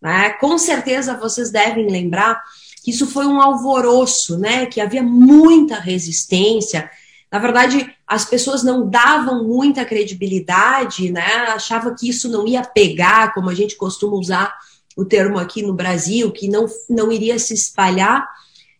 Né? Com certeza vocês devem lembrar isso foi um alvoroço, né? Que havia muita resistência. Na verdade, as pessoas não davam muita credibilidade, né? Achava que isso não ia pegar, como a gente costuma usar o termo aqui no Brasil, que não, não iria se espalhar.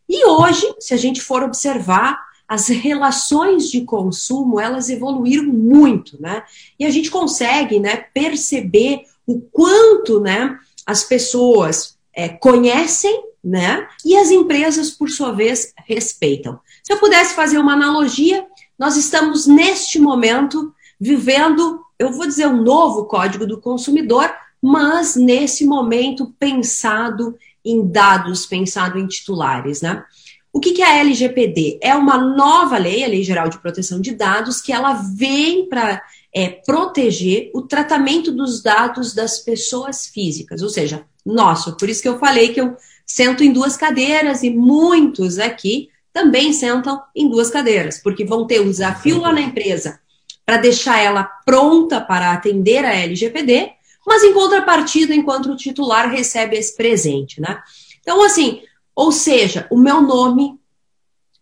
E hoje, se a gente for observar, as relações de consumo, elas evoluíram muito, né? E a gente consegue, né, perceber o quanto, né, as pessoas é, conhecem né? E as empresas, por sua vez, respeitam. Se eu pudesse fazer uma analogia, nós estamos neste momento vivendo, eu vou dizer, um novo código do consumidor, mas nesse momento pensado em dados, pensado em titulares, né? O que, que é a LGPD? É uma nova lei, a Lei Geral de Proteção de Dados, que ela vem para é, proteger o tratamento dos dados das pessoas físicas, ou seja, nosso. Por isso que eu falei que eu sento em duas cadeiras e muitos aqui também sentam em duas cadeiras, porque vão ter um desafio lá na empresa para deixar ela pronta para atender a LGPD, mas em contrapartida, enquanto o titular recebe esse presente, né? Então, assim, ou seja, o meu nome,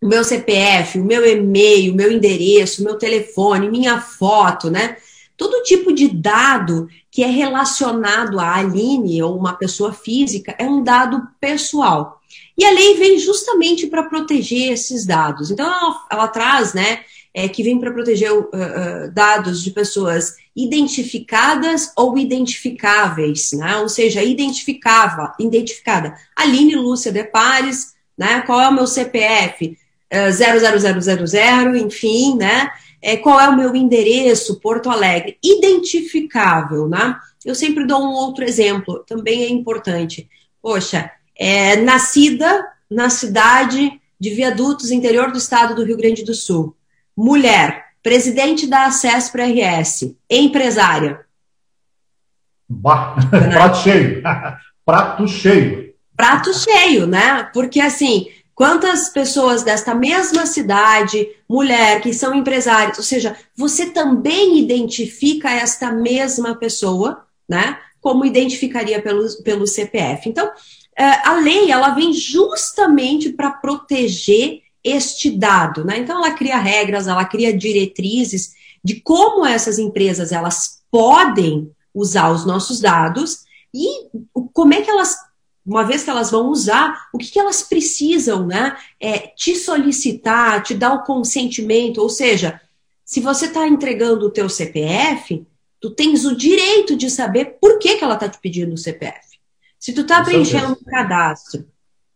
o meu CPF, o meu e-mail, o meu endereço, o meu telefone, minha foto, né? Todo tipo de dado que é relacionado a Aline ou uma pessoa física é um dado pessoal. E a lei vem justamente para proteger esses dados. Então, ela, ela traz, né, é, que vem para proteger uh, dados de pessoas identificadas ou identificáveis, né? Ou seja, identificava, identificada. Aline Lúcia de Pares, né? Qual é o meu CPF? Uh, 00000, enfim, né? É, qual é o meu endereço, Porto Alegre, identificável, né? Eu sempre dou um outro exemplo, também é importante. Poxa, é, nascida na cidade de Viadutos, interior do estado do Rio Grande do Sul. Mulher, presidente da Acesso para RS, empresária. Bah, prato cheio. prato cheio. Prato cheio, né? Porque assim, Quantas pessoas desta mesma cidade, mulher, que são empresários, ou seja, você também identifica esta mesma pessoa, né? Como identificaria pelo, pelo CPF. Então, é, a lei, ela vem justamente para proteger este dado, né? Então, ela cria regras, ela cria diretrizes de como essas empresas, elas podem usar os nossos dados e como é que elas uma vez que elas vão usar, o que, que elas precisam, né? É te solicitar, te dar o consentimento, ou seja, se você está entregando o teu CPF, tu tens o direito de saber por que, que ela está te pedindo o CPF. Se tu está preenchendo um cadastro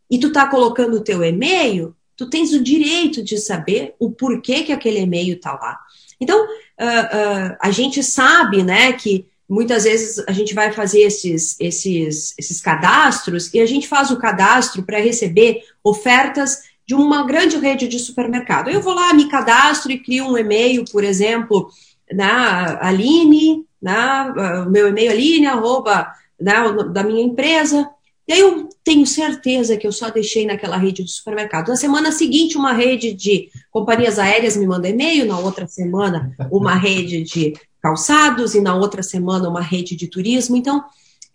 e tu está colocando o teu e-mail, tu tens o direito de saber o porquê que aquele e-mail está lá. Então, uh, uh, a gente sabe, né, que muitas vezes a gente vai fazer esses, esses, esses cadastros e a gente faz o cadastro para receber ofertas de uma grande rede de supermercado. Eu vou lá, me cadastro e crio um e-mail, por exemplo, na Aline, na, meu e-mail aline, arroba, na, da minha empresa, e aí eu tenho certeza que eu só deixei naquela rede de supermercado. Na semana seguinte, uma rede de companhias aéreas me manda e-mail, na outra semana, uma rede de calçados, e na outra semana, uma rede de turismo. Então,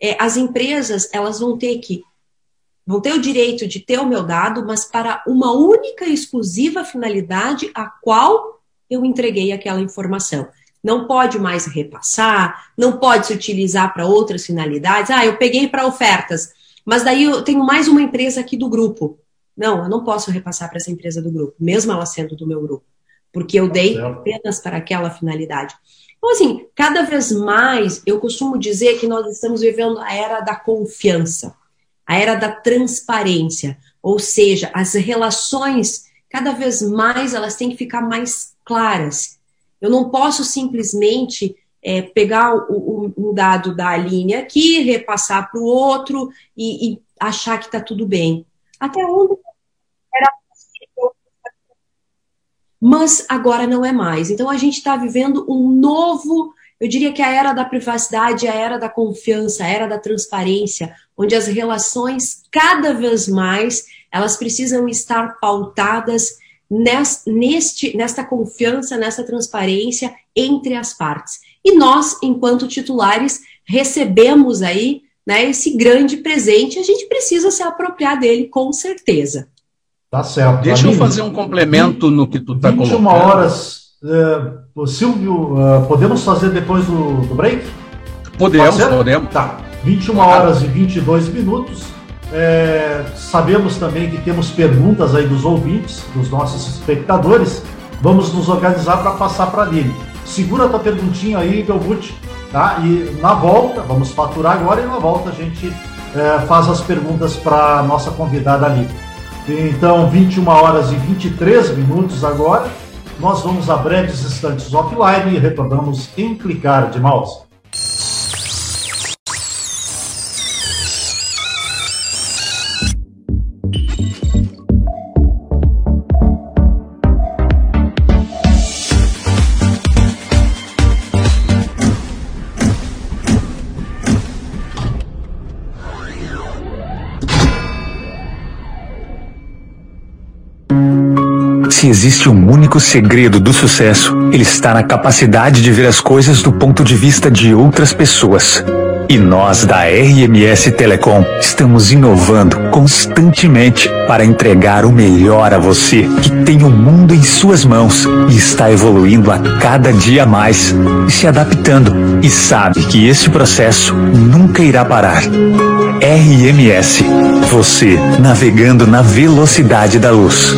é, as empresas, elas vão ter que vão ter o direito de ter o meu dado, mas para uma única e exclusiva finalidade a qual eu entreguei aquela informação. Não pode mais repassar, não pode se utilizar para outras finalidades. Ah, eu peguei para ofertas, mas daí eu tenho mais uma empresa aqui do grupo. Não, eu não posso repassar para essa empresa do grupo, mesmo ela sendo do meu grupo, porque eu dei apenas para aquela finalidade. Então, assim, cada vez mais eu costumo dizer que nós estamos vivendo a era da confiança, a era da transparência, ou seja, as relações, cada vez mais elas têm que ficar mais claras. Eu não posso simplesmente é, pegar o, o, um dado da linha aqui, repassar para o outro e, e, achar que está tudo bem. Até onde era. Mas agora não é mais. Então a gente está vivendo um novo, eu diria que a era da privacidade, a era da confiança, a era da transparência, onde as relações cada vez mais elas precisam estar pautadas neste, nesta confiança, nessa transparência entre as partes. E nós, enquanto titulares, recebemos aí né, esse grande presente, a gente precisa se apropriar dele com certeza. Tá certo. Deixa eu fazer um complemento no que tu está colocando. 21 horas, uh, Silvio, uh, podemos fazer depois do, do break? Podemos, podemos. Tá, 21 horas e 22 minutos. É, sabemos também que temos perguntas aí dos ouvintes, dos nossos espectadores. Vamos nos organizar para passar para Lili. Segura a tua perguntinha aí, Belbut, tá? E na volta, vamos faturar agora e na volta a gente é, faz as perguntas para nossa convidada ali. Então, 21 horas e 23 minutos agora. Nós vamos a breves instantes offline e retornamos em clicar de mouse. Se existe um único segredo do sucesso, ele está na capacidade de ver as coisas do ponto de vista de outras pessoas. E nós da RMS Telecom estamos inovando constantemente para entregar o melhor a você, que tem o mundo em suas mãos e está evoluindo a cada dia mais, se adaptando, e sabe que esse processo nunca irá parar. RMS, você navegando na velocidade da luz.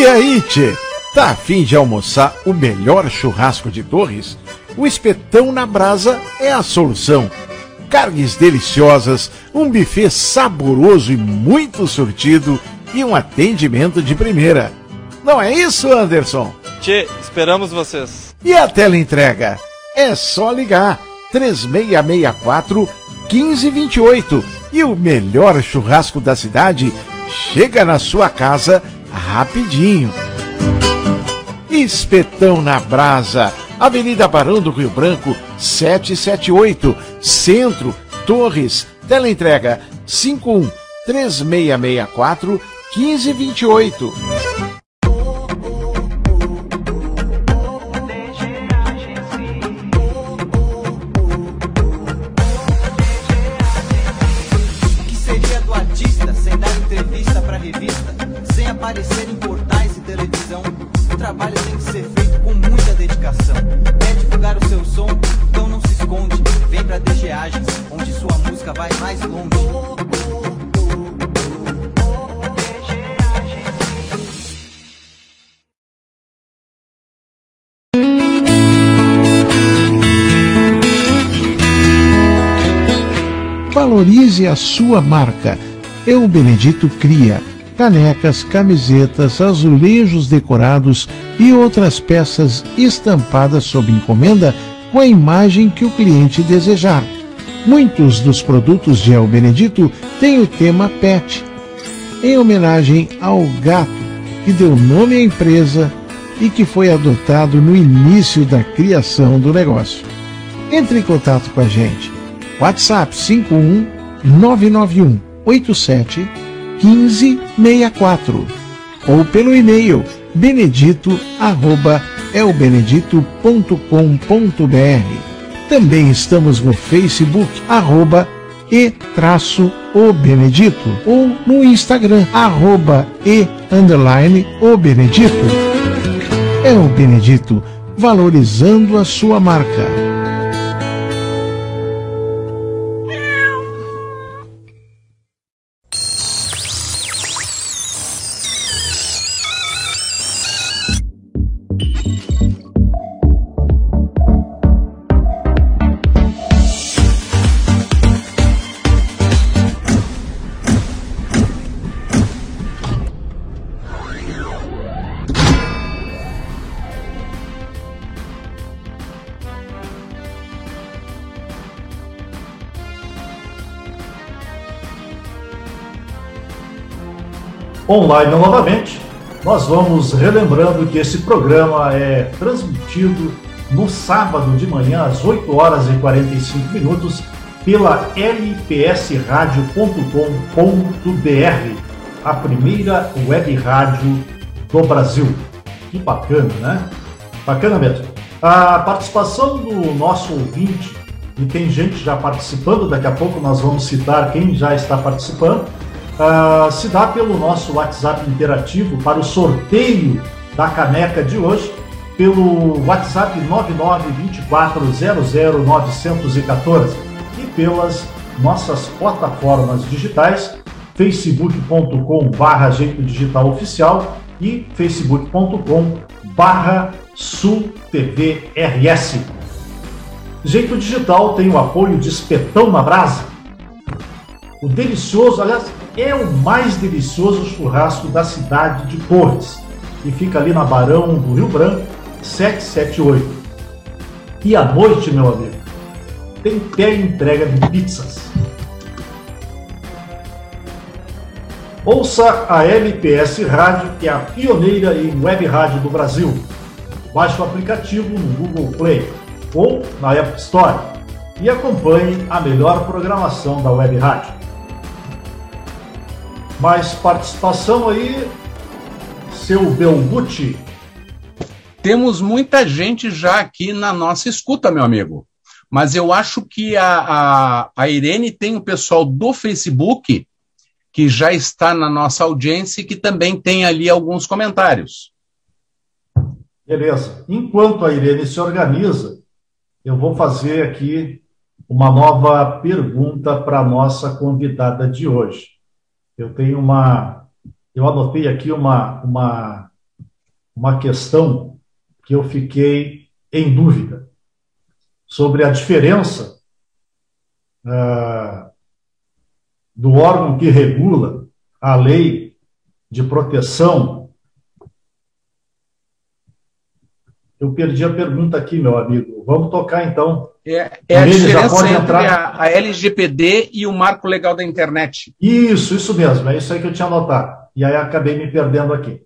E aí, tchê? Tá afim de almoçar o melhor churrasco de Torres? O espetão na brasa é a solução. Carnes deliciosas, um buffet saboroso e muito surtido e um atendimento de primeira. Não é isso, Anderson? Tchê, esperamos vocês. E a tela entrega? É só ligar 3664 1528 e o melhor churrasco da cidade chega na sua casa rapidinho. Espetão na Brasa, Avenida Barão do Rio Branco, 778, Centro, Torres, teleentrega 51 3664 1528. A sua marca. Eu Benedito cria canecas, camisetas, azulejos decorados e outras peças estampadas sob encomenda com a imagem que o cliente desejar. Muitos dos produtos de El Benedito têm o tema PET, em homenagem ao gato que deu nome à empresa e que foi adotado no início da criação do negócio. Entre em contato com a gente. WhatsApp 51 991 87 1564 ou pelo e-mail benedito@elbenedito.com.br. Também estamos no Facebook arroba e traço o Benedito ou no Instagram arroba e underline o Benedito. É o Benedito valorizando a sua marca. Online novamente, nós vamos relembrando que esse programa é transmitido no sábado de manhã, às 8 horas e 45 minutos, pela lpsradio.com.br, a primeira web rádio do Brasil. Que bacana, né? Bacana mesmo. A participação do nosso ouvinte, e tem gente já participando, daqui a pouco nós vamos citar quem já está participando uh, se dá pelo nosso WhatsApp interativo para o sorteio da caneca de hoje, pelo WhatsApp 992400914 e pelas nossas plataformas digitais facebook.com barra jeito digital oficial e facebook.com barra. Jeito Digital tem o apoio de Espetão na Brasa. O delicioso, aliás, é o mais delicioso churrasco da cidade de Torres, que fica ali na Barão do Rio Branco, 778. E à noite, meu amigo, tem pé entrega de pizzas. Ouça a LPS Rádio, que é a pioneira em web rádio do Brasil. Baixe o aplicativo no Google Play ou na App Store e acompanhe a melhor programação da web rádio. Mais participação aí, seu Belguti. Temos muita gente já aqui na nossa escuta, meu amigo. Mas eu acho que a, a, a Irene tem o pessoal do Facebook que já está na nossa audiência e que também tem ali alguns comentários. Beleza. Enquanto a Irene se organiza, eu vou fazer aqui uma nova pergunta para a nossa convidada de hoje eu tenho uma. Eu anotei aqui uma, uma, uma questão que eu fiquei em dúvida sobre a diferença uh, do órgão que regula a lei de proteção. Eu perdi a pergunta aqui, meu amigo. Vamos tocar então é, é a diferença entre a, a, LGPD e o marco legal da internet. Isso, isso mesmo, é isso aí que eu tinha anotado. E aí acabei me perdendo aqui.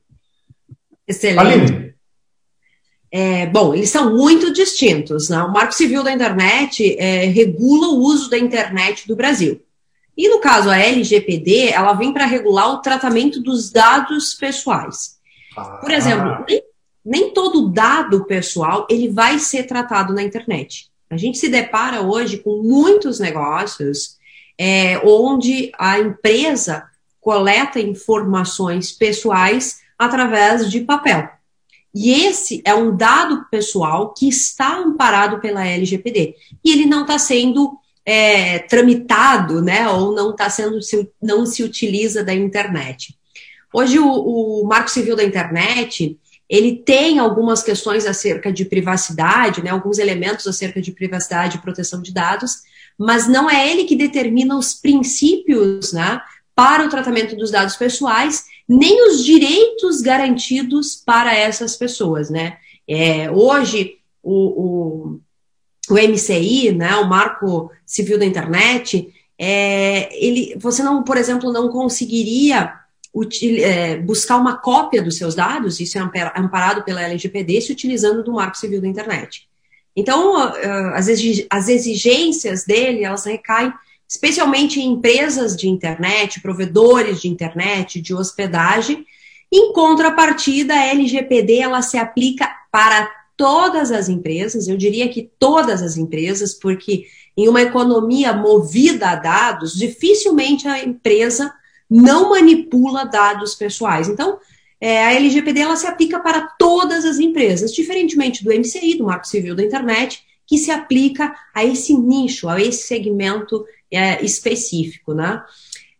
Excelente. Aline. É, bom, eles são muito distintos. Né? O Marco Civil da Internet é, regula o uso da internet do Brasil. E no caso, a LGPD, ela vem para regular o tratamento dos dados pessoais. Por exemplo, ah. nem, nem todo dado pessoal ele vai ser tratado na internet. A gente se depara hoje com muitos negócios é, onde a empresa coleta informações pessoais através de papel. E esse é um dado pessoal que está amparado pela LGPD. E ele não está sendo é, tramitado, né, ou não está sendo, não se utiliza da internet. Hoje o, o Marco Civil da Internet, ele tem algumas questões acerca de privacidade, né, alguns elementos acerca de privacidade e proteção de dados, mas não é ele que determina os princípios né, para o tratamento dos dados pessoais, nem os direitos garantidos para essas pessoas. Né? É, hoje, o, o, o, MCI, né, o Marco Civil da Internet, é, ele, você não, por exemplo, não conseguiria buscar uma cópia dos seus dados, isso é amparado pela LGPD, se utilizando do Marco Civil da Internet. Então, as exigências dele, elas recaem especialmente em empresas de internet, provedores de internet, de hospedagem. Em contrapartida, a LGPD ela se aplica para todas as empresas, eu diria que todas as empresas, porque em uma economia movida a dados, dificilmente a empresa não manipula dados pessoais. Então, é, a LGPD ela se aplica para todas as empresas, diferentemente do MCI, do Marco Civil da Internet, que se aplica a esse nicho, a esse segmento é, específico, né?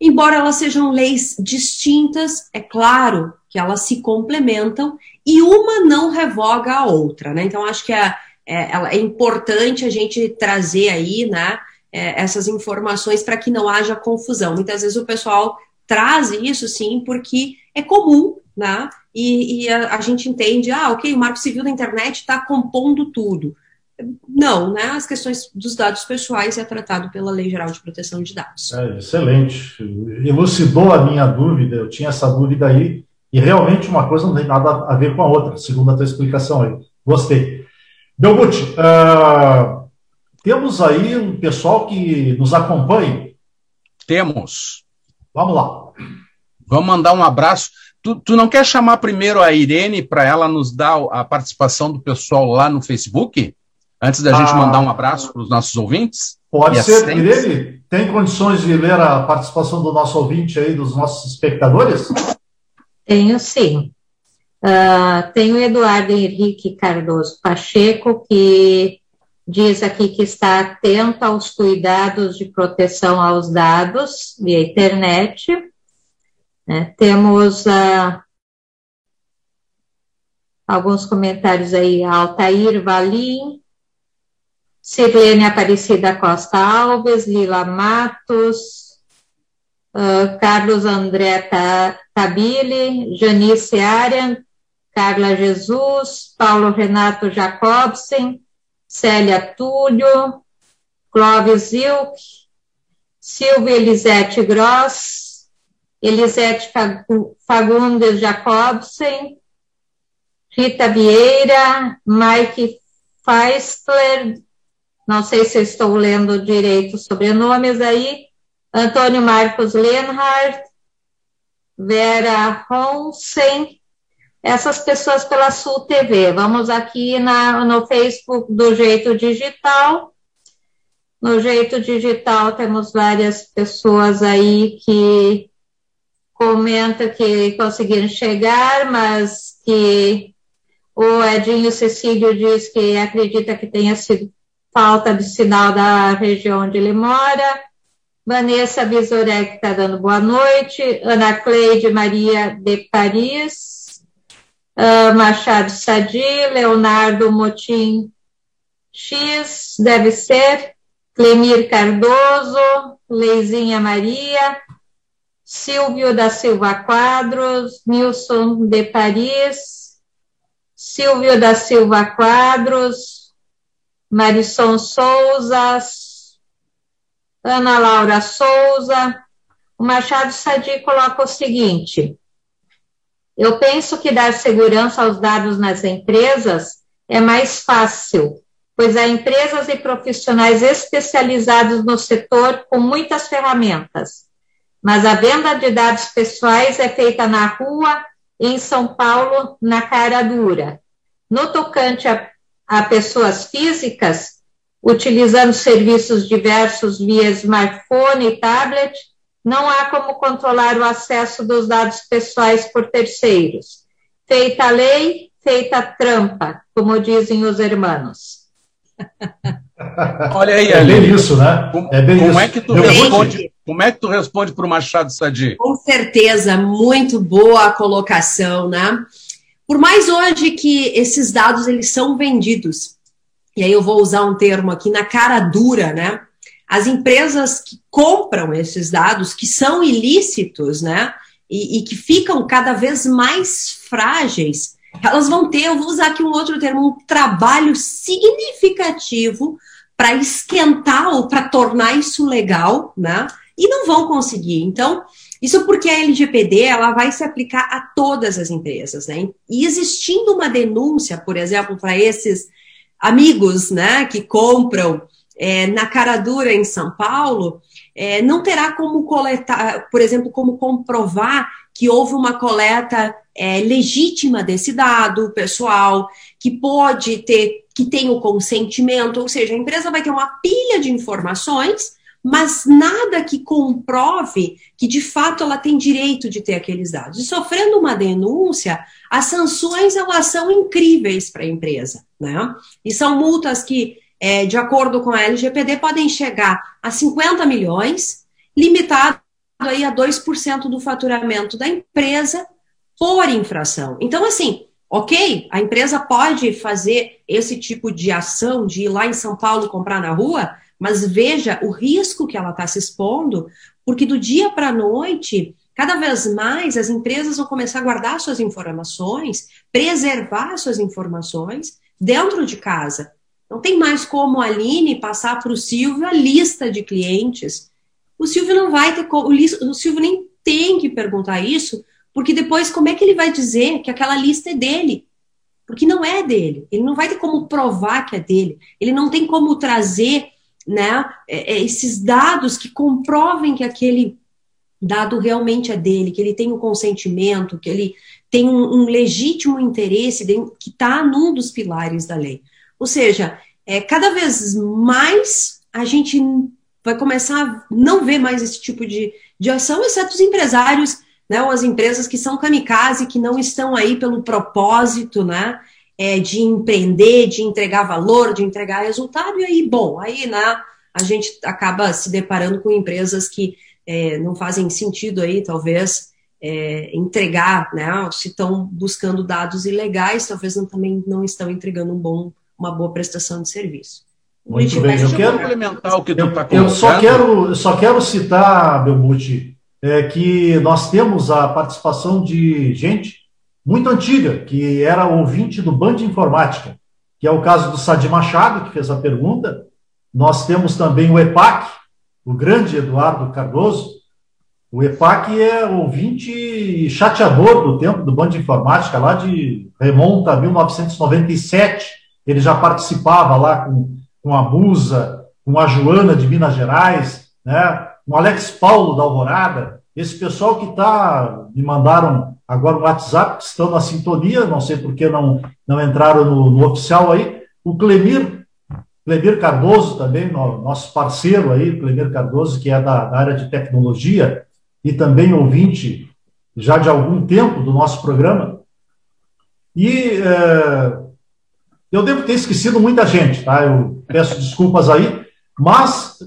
Embora elas sejam leis distintas, é claro que elas se complementam e uma não revoga a outra, né? Então acho que é, é, é importante a gente trazer aí, né? É, essas informações para que não haja confusão. Muitas vezes o pessoal traz isso sim, porque é comum, né? E, e a, a, gente entende, ah, ok, o Marco Civil da internet está compondo tudo. Não, né? As questões dos dados pessoais é tratado pela Lei Geral de Proteção de Dados. É, excelente. Elucidou a minha dúvida, eu tinha essa dúvida aí, e realmente uma coisa não tem nada a ver com a outra, segundo a tua explicação aí. Gostei. Belguti, uh, temos aí um pessoal que nos acompanha? Temos. Vamos lá. Vamos mandar um abraço. Tu, tu não quer chamar primeiro a Irene para ela nos dar a participação do pessoal lá no Facebook? Antes da gente ah, mandar um abraço para os nossos ouvintes? Pode ser. Irene, tem condições de ler a participação do nosso ouvinte aí, dos nossos espectadores? Tenho sim. Uh, tem o Eduardo Henrique Cardoso Pacheco, que diz aqui que está atento aos cuidados de proteção aos dados via internet. Né? Temos uh, alguns comentários aí, Altair Valim, Sirlene Aparecida Costa Alves, Lila Matos, uh, Carlos André Tabile, Janice Arian, Carla Jesus, Paulo Renato Jacobsen, Célia Túlio, Clóvis Ilk, Silvia Elisete Gross, Elisete Fagundes Jacobsen, Rita Vieira, Mike Feistler, não sei se estou lendo direito os sobrenomes aí, Antônio Marcos Lenhardt, Vera Honsen, essas pessoas pela Sul TV. Vamos aqui na, no Facebook do Jeito Digital. No Jeito Digital temos várias pessoas aí que comentam que conseguiram chegar, mas que o Edinho Cecílio diz que acredita que tenha sido falta de sinal da região onde ele mora. Vanessa Visorek está dando boa noite. Ana Cleide Maria de Paris uh, Machado Sadi, Leonardo Motim X, deve ser, Clemir Cardoso, Leizinha Maria, Silvio da Silva Quadros, Nilson de Paris, Silvio da Silva Quadros, Marisson Souza, Ana Laura Souza. O Machado Sadi coloca o seguinte: eu penso que dar segurança aos dados nas empresas é mais fácil, pois há empresas e profissionais especializados no setor com muitas ferramentas. Mas a venda de dados pessoais é feita na rua, em São Paulo, na cara dura. No tocante a, a pessoas físicas, utilizando serviços diversos via smartphone e tablet, não há como controlar o acesso dos dados pessoais por terceiros. Feita a lei, feita a trampa, como dizem os hermanos. Olha aí, É bem isso, né? Como, É bem como isso. é que tu Eu responde? Como é que tu responde para o Machado Sadi? Com certeza, muito boa a colocação, né? Por mais hoje que esses dados eles são vendidos, e aí eu vou usar um termo aqui na cara dura, né? As empresas que compram esses dados, que são ilícitos, né? E, e que ficam cada vez mais frágeis, elas vão ter, eu vou usar aqui um outro termo, um trabalho significativo para esquentar ou para tornar isso legal, né? E não vão conseguir. Então, isso porque a LGPD ela vai se aplicar a todas as empresas, né? E existindo uma denúncia, por exemplo, para esses amigos, né, que compram é, na cara dura em São Paulo, é, não terá como coletar, por exemplo, como comprovar que houve uma coleta é, legítima desse dado pessoal, que pode ter, que tem o consentimento, ou seja, a empresa vai ter uma pilha de informações mas nada que comprove que de fato ela tem direito de ter aqueles dados. E sofrendo uma denúncia, as sanções elas são incríveis para a empresa, né? E são multas que, é, de acordo com a LGPD, podem chegar a 50 milhões, limitado aí a 2% do faturamento da empresa por infração. Então, assim, ok, a empresa pode fazer esse tipo de ação de ir lá em São Paulo comprar na rua, mas veja o risco que ela está se expondo, porque do dia para a noite, cada vez mais as empresas vão começar a guardar suas informações, preservar suas informações dentro de casa. Não tem mais como a Aline passar para o Silvio a lista de clientes. O Silvio não vai ter o Silvio nem tem que perguntar isso, porque depois como é que ele vai dizer que aquela lista é dele? Porque não é dele. Ele não vai ter como provar que é dele. Ele não tem como trazer né, esses dados que comprovem que aquele dado realmente é dele, que ele tem o um consentimento, que ele tem um, um legítimo interesse que está num dos pilares da lei. Ou seja, é, cada vez mais a gente vai começar a não ver mais esse tipo de, de ação, exceto os empresários, né, ou as empresas que são kamikaze, que não estão aí pelo propósito, né, é, de empreender, de entregar valor, de entregar resultado, e aí, bom, aí né, a gente acaba se deparando com empresas que é, não fazem sentido aí, talvez, é, entregar, né, se estão buscando dados ilegais, talvez não, também não estão entregando um bom, uma boa prestação de serviço. Muito bem, eu quero complementar o que tu está eu só quero, eu só quero citar, Belmuti, é, que nós temos a participação de gente muito antiga, que era ouvinte do Band Informática, que é o caso do Sadi Machado, que fez a pergunta. Nós temos também o EPAC, o grande Eduardo Cardoso. O EPAC é ouvinte chateador do tempo do Band Informática, lá de remonta a 1997. Ele já participava lá com, com a Musa, com a Joana de Minas Gerais, né? com o Alex Paulo da Alvorada. Esse pessoal que está, me mandaram agora no WhatsApp, que estão na sintonia, não sei por que não, não entraram no, no oficial aí. O Clemir, Clemir Cardoso também, nosso parceiro aí, Clemir Cardoso, que é da, da, área de tecnologia e também ouvinte já de algum tempo do nosso programa. E é, eu devo ter esquecido muita gente, tá? Eu peço desculpas aí, mas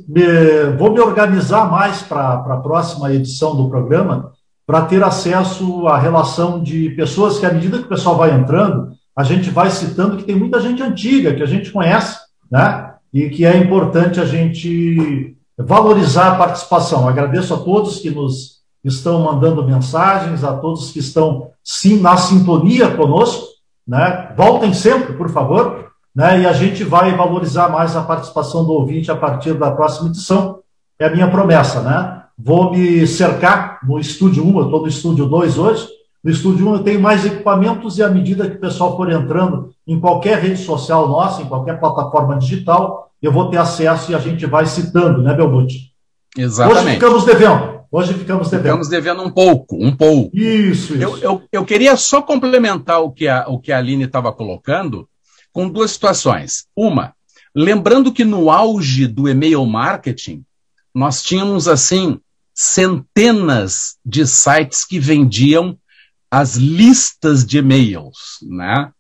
vou me organizar mais para a próxima edição do programa para ter acesso à relação de pessoas que, à medida que o pessoal vai entrando, a gente vai citando que tem muita gente antiga que a gente conhece, né? E que é importante a gente valorizar a participação. Agradeço a todos que nos estão mandando mensagens, a todos que estão sim na sintonia conosco, né? Voltem sempre, por favor, né? E a gente vai valorizar mais a participação do ouvinte a partir da próxima edição. É a minha promessa, né? Vou me cercar no estúdio 1, eu estou no estúdio 2 hoje. No estúdio 1 eu tenho mais equipamentos e à medida que o pessoal for entrando em qualquer rede social nossa, em qualquer plataforma digital, eu vou ter acesso e a gente vai citando, né, Belbuti? Exatamente. Hoje ficamos devendo. Hoje ficamos devendo. Ficamos devendo um pouco, um pouco. Isso, isso. Eu, eu, eu queria só complementar o que a, o que a Aline estava colocando com duas situações. Uma, lembrando que no auge do e-mail marketing, nós tínhamos, assim, centenas de sites que vendiam as listas de e-mails, né?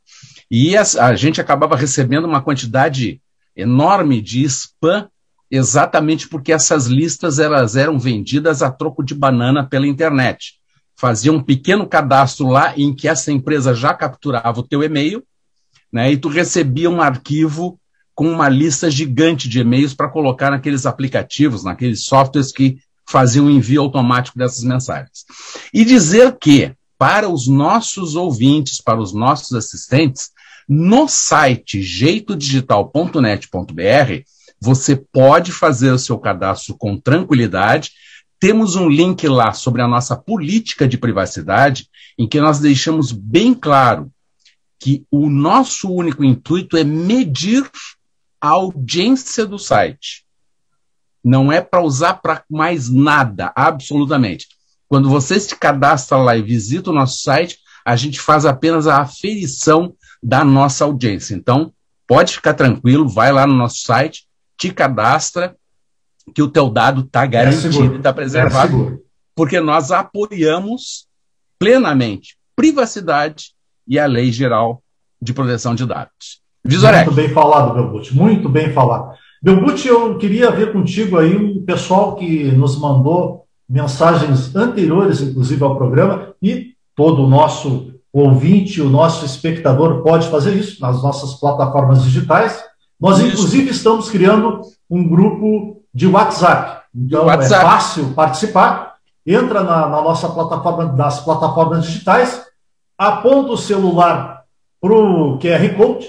E a, a gente acabava recebendo uma quantidade enorme de spam, exatamente porque essas listas elas eram vendidas a troco de banana pela internet. Fazia um pequeno cadastro lá em que essa empresa já capturava o teu e-mail, né, e tu recebia um arquivo com uma lista gigante de e-mails para colocar naqueles aplicativos, naqueles softwares que faziam o envio automático dessas mensagens. E dizer que, para os nossos ouvintes, para os nossos assistentes, no site jeitodigital.net.br, você pode fazer o seu cadastro com tranquilidade. Temos um link lá sobre a nossa política de privacidade, em que nós deixamos bem claro que o nosso único intuito é medir a audiência do site. Não é para usar para mais nada, absolutamente. Quando você se cadastra lá e visita o nosso site, a gente faz apenas a aferição da nossa audiência. Então, pode ficar tranquilo, vai lá no nosso site, te cadastra, que o teu dado está é garantido e está preservado, é porque nós apoiamos plenamente privacidade e a Lei Geral de Proteção de Dados. Visorek. Muito bem falado, Belbuti, muito bem falado. Belbuti, eu queria ver contigo aí um pessoal que nos mandou mensagens anteriores, inclusive, ao programa, e todo o nosso ouvinte, o nosso espectador pode fazer isso nas nossas plataformas digitais. Nós, isso. inclusive, estamos criando um grupo de WhatsApp. Então, é WhatsApp. é fácil participar. Entra na, na nossa plataforma, das plataformas digitais, aponta o celular para o QR Code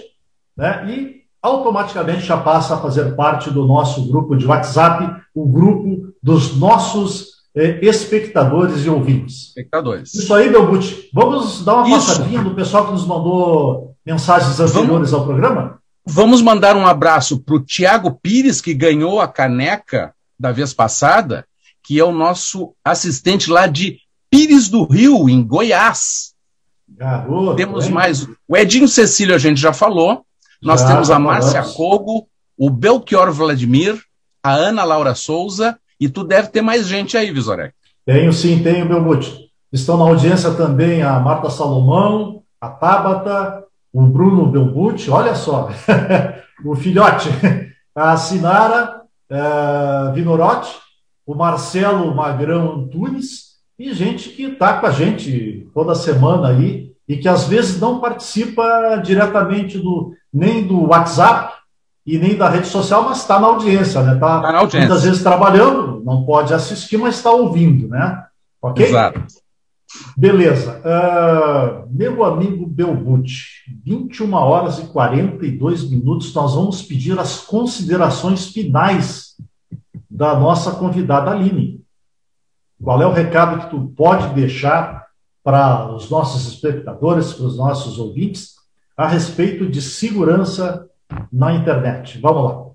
né, e automaticamente já passa a fazer parte do nosso grupo de WhatsApp, o grupo dos nossos é, espectadores e ouvintes. Espectadores. Isso aí, Belbuti. Vamos dar uma Isso. passadinha do pessoal que nos mandou mensagens anteriores vamos, ao programa? Vamos mandar um abraço para o Tiago Pires, que ganhou a caneca da vez passada, que é o nosso assistente lá de Pires do Rio, em Goiás. Garoto, Temos hein? mais. O Edinho Cecílio, a gente já falou. Nós já, temos a Márcia Cogo, o Belchior Vladimir, a Ana Laura Souza e tu deve ter mais gente aí, Visorek. Tenho sim, tenho, Belmute. Estão na audiência também a Marta Salomão, a Tabata, o Bruno Belbuti, olha só, o filhote, a Sinara uh, Vinorotti, o Marcelo Magrão Antunes e gente que está com a gente toda semana aí e que às vezes não participa diretamente do nem do WhatsApp, e nem da rede social, mas está na audiência, né? Está tá audiência. muitas vezes trabalhando, não pode assistir, mas está ouvindo, né? Ok? Exato. Beleza. Uh, meu amigo Belbuti, 21 horas e 42 minutos, nós vamos pedir as considerações finais da nossa convidada Aline. Qual é o recado que tu pode deixar para os nossos espectadores, para os nossos ouvintes, a respeito de segurança na internet. Vamos lá.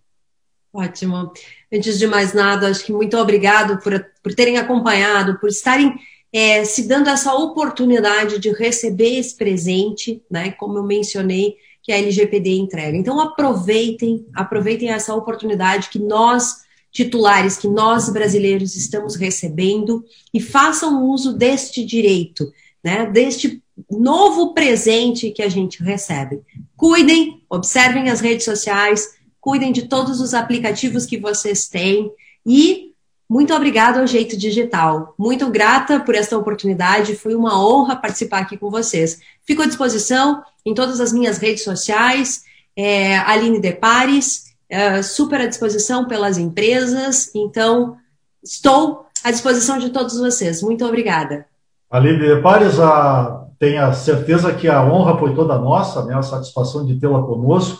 Ótimo. Antes de mais nada, acho que muito obrigado por, por terem acompanhado, por estarem é, se dando essa oportunidade de receber esse presente, né? Como eu mencionei, que a LGPD entrega. Então aproveitem, aproveitem essa oportunidade que nós titulares, que nós brasileiros estamos recebendo e façam uso deste direito, né? Deste novo presente que a gente recebe. Cuidem, observem as redes sociais, cuidem de todos os aplicativos que vocês têm e muito obrigado ao Jeito Digital. Muito grata por esta oportunidade, foi uma honra participar aqui com vocês. Fico à disposição em todas as minhas redes sociais, é, Aline Depares, é, super à disposição pelas empresas, então estou à disposição de todos vocês. Muito obrigada. Aline Depares, a tenha certeza que a honra foi toda nossa, né, a satisfação de tê-la conosco,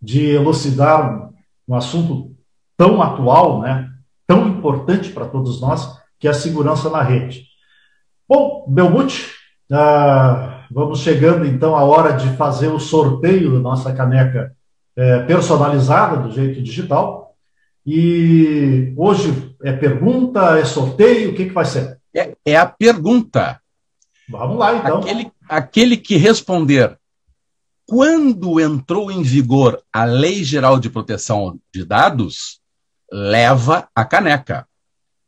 de elucidar um, um, assunto tão atual, né, importante para todos nós, que é a segurança na rede. Bom, Belmute, uh, vamos chegando então à hora de fazer o sorteio da nossa caneca é, personalizada do jeito digital. E hoje é pergunta, é sorteio, o que, que vai ser? É, é a pergunta. Vamos lá, então. Aquele, aquele que responder quando entrou em vigor a Lei Geral de Proteção de Dados, leva a caneca.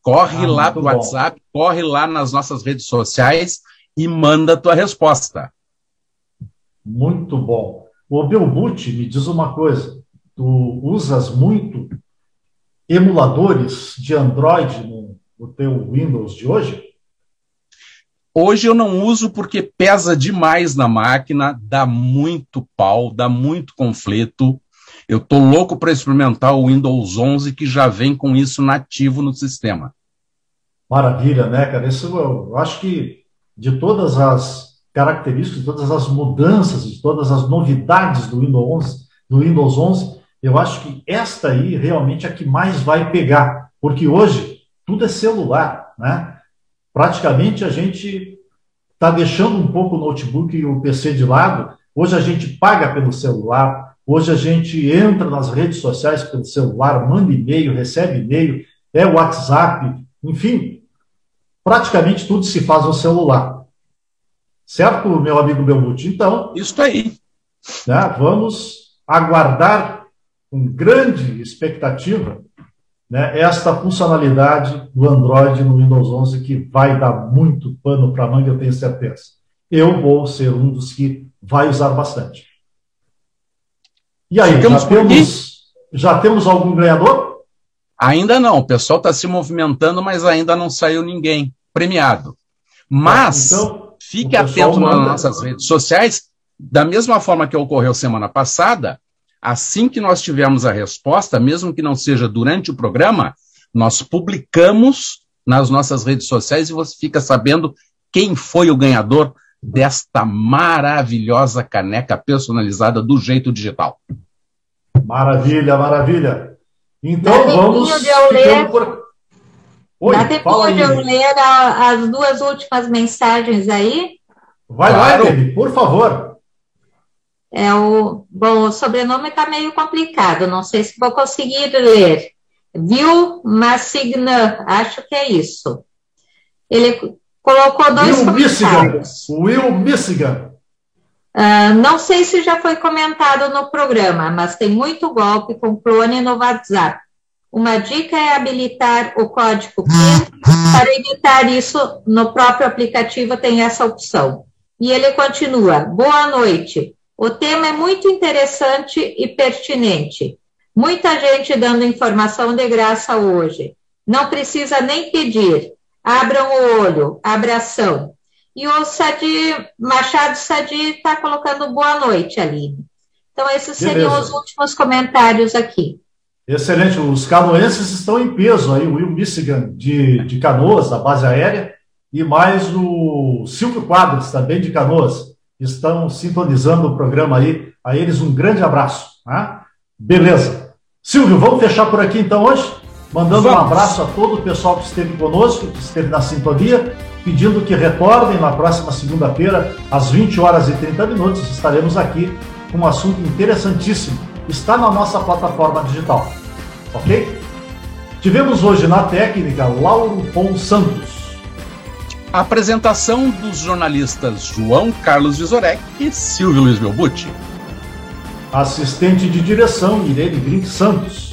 Corre ah, lá para o WhatsApp, corre lá nas nossas redes sociais e manda a tua resposta. Muito bom. O Belbuti me diz uma coisa. tu usas muito emuladores de Android no, no teu Windows de hoje? Hoje eu não uso porque pesa demais na máquina, dá muito pau, dá muito conflito. Eu tô louco para experimentar o Windows 11 que já vem com isso nativo no sistema. Maravilha, né, cara? Isso eu, acho que de todas as características, de todas as mudanças, de todas as novidades do Windows 11, do Windows 11, eu acho que esta aí realmente é a que mais vai pegar, porque hoje tudo é celular, né? Praticamente a gente está deixando um pouco o notebook e o PC de lado. Hoje a gente paga pelo celular, hoje a gente entra nas redes sociais pelo celular, manda e-mail, recebe e-mail, é WhatsApp, enfim, praticamente tudo se faz no celular. Certo, meu amigo Belmuti? Então. Isso aí. Né, vamos aguardar com grande expectativa né, esta funcionalidade do Android no Windows 11 que vai dar muito pano para manga, eu tenho certeza. Eu vou ser um dos que vai usar bastante. E aí, já temos, já temos algum ganhador? Ainda não, o pessoal está se movimentando, mas ainda não saiu ninguém premiado. Mas então, fique atento manda... nas nossas redes sociais, da mesma forma que ocorreu semana passada, assim que nós tivermos a resposta, mesmo que não seja durante o programa, nós publicamos nas nossas redes sociais e você fica sabendo quem foi o ganhador desta maravilhosa caneca personalizada do jeito digital. Maravilha, maravilha. Então Dá vamos. De eu ler, por... Oi, Dá tempo de eu ler a, as duas últimas mensagens aí? Vai claro. lá, Emi, por favor. É o, bom, o sobrenome está meio complicado, não sei se vou conseguir ler. Viu Massignan, acho que é isso. Ele colocou dois Will comentários. Michigan. Will Michigan. Uh, não sei se já foi comentado no programa, mas tem muito golpe com clone no WhatsApp. Uma dica é habilitar o código PIN para evitar isso. No próprio aplicativo tem essa opção. E ele continua: Boa noite. O tema é muito interessante e pertinente. Muita gente dando informação de graça hoje. Não precisa nem pedir. Abram o olho, abração. E o Sadi, Machado Sadi está colocando boa noite, Aline. Então, esses seriam Beleza. os últimos comentários aqui. Excelente. Os canoenses estão em peso aí, o Will Michigan de, de Canoas, da base aérea, e mais o Silvio Quadros, também de Canoas, estão sintonizando o programa aí. A eles um grande abraço. Né? Beleza. Silvio, vamos fechar por aqui então hoje? Mandando vamos. um abraço a todo o pessoal que esteve conosco, que esteve na sintonia pedindo que retornem na próxima segunda-feira, às 20 horas e 30 minutos. Estaremos aqui com um assunto interessantíssimo. Está na nossa plataforma digital. Ok? Tivemos hoje na técnica Lauro Pon Santos. A apresentação dos jornalistas João Carlos Visorek e Silvio Luiz Belbucci. Assistente de direção Irene Grink Santos.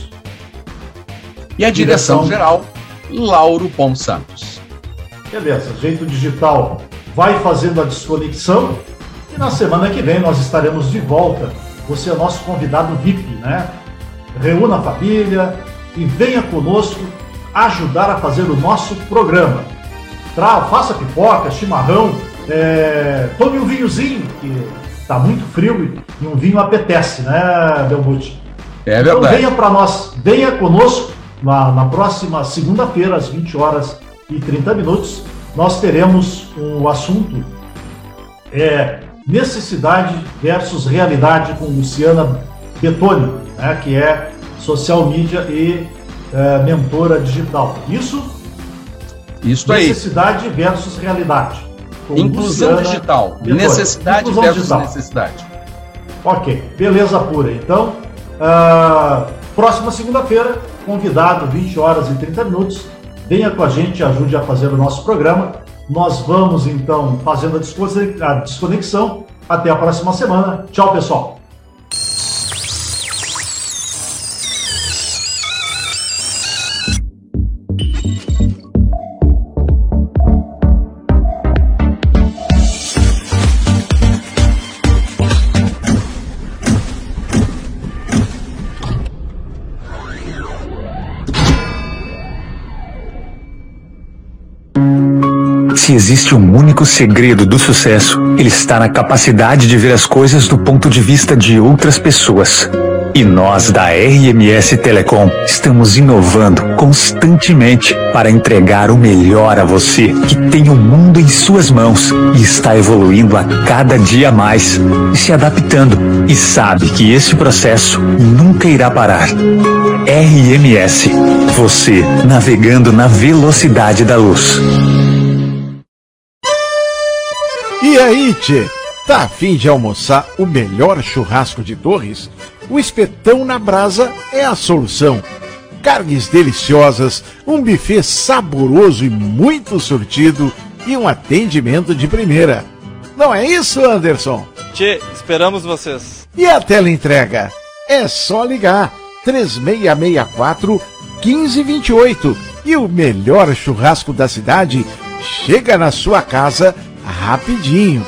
E a direção, direção geral Lauro Pon Santos. Beleza, jeito digital vai fazendo a desconexão e na semana que vem nós estaremos de volta. Você é nosso convidado VIP, né? Reúna a família e venha conosco ajudar a fazer o nosso programa. Tra faça pipoca, chimarrão, é... tome um vinhozinho, que está muito frio e um vinho apetece, né, Belmute? É verdade. Então venha para nós, venha conosco na, na próxima segunda-feira, às 20 horas e 30 minutos, nós teremos o assunto é, necessidade versus realidade com Luciana Betoni, né, que é social media e é, mentora digital. Isso? Isso aí. Necessidade versus realidade. Inclusão Luciana digital. Betoni. Necessidade Inclusão versus digital. necessidade. Ok, beleza pura. Então, uh, próxima segunda-feira, convidado, 20 horas e 30 minutos venha com a gente, ajude a fazer o nosso programa. Nós vamos então fazendo a desconexão. Até a próxima semana. Tchau, pessoal. Se existe um único segredo do sucesso, ele está na capacidade de ver as coisas do ponto de vista de outras pessoas. E nós da RMS Telecom estamos inovando constantemente para entregar o melhor a você, que tem o mundo em suas mãos e está evoluindo a cada dia mais, se adaptando e sabe que esse processo nunca irá parar. RMS, você navegando na velocidade da luz. E aí, tchê? Tá afim de almoçar o melhor churrasco de Torres? O espetão na brasa é a solução. Carnes deliciosas, um buffet saboroso e muito surtido e um atendimento de primeira. Não é isso, Anderson? Tchê, esperamos vocês. E a tela entrega? É só ligar 3664 1528 e o melhor churrasco da cidade chega na sua casa rapidinho.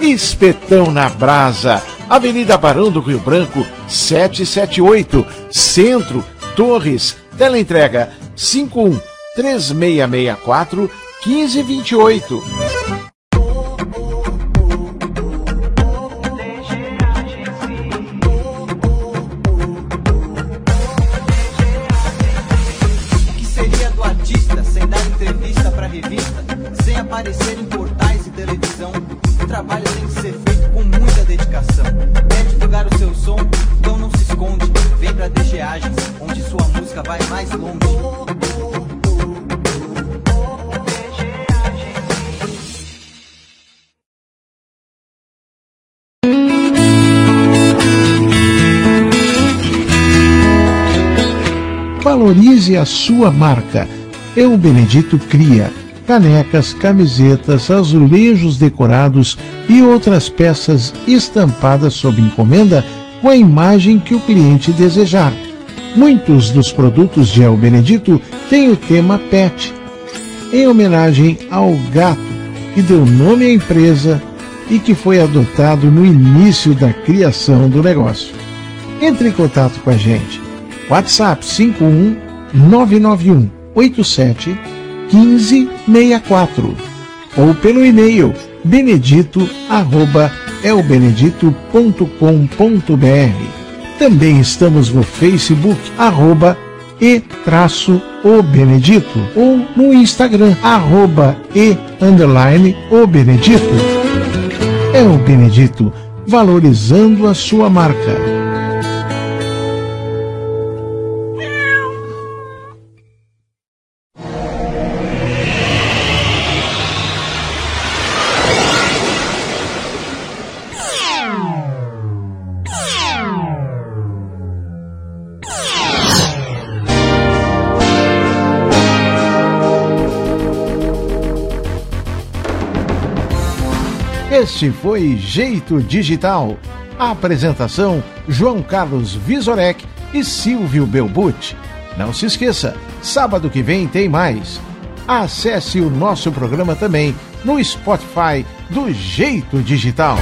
Espetão na Brasa, Avenida Barão do Rio Branco, 778, Centro, Torres, teleentrega 51 3664 1528. A sua marca. Eu Benedito cria canecas, camisetas, azulejos decorados e outras peças estampadas sob encomenda com a imagem que o cliente desejar. Muitos dos produtos de El Benedito têm o tema pet, em homenagem ao gato que deu nome à empresa e que foi adotado no início da criação do negócio. Entre em contato com a gente. WhatsApp 51 991 87 1564 ou pelo e-mail benedito@elbenedito.com.br. Também estamos no Facebook arroba e traço o Benedito ou no Instagram arroba e underline o Benedito. É o Benedito valorizando a sua marca. Este foi Jeito Digital. A apresentação: João Carlos Visorek e Silvio Belbucci. Não se esqueça, sábado que vem tem mais. Acesse o nosso programa também no Spotify do Jeito Digital.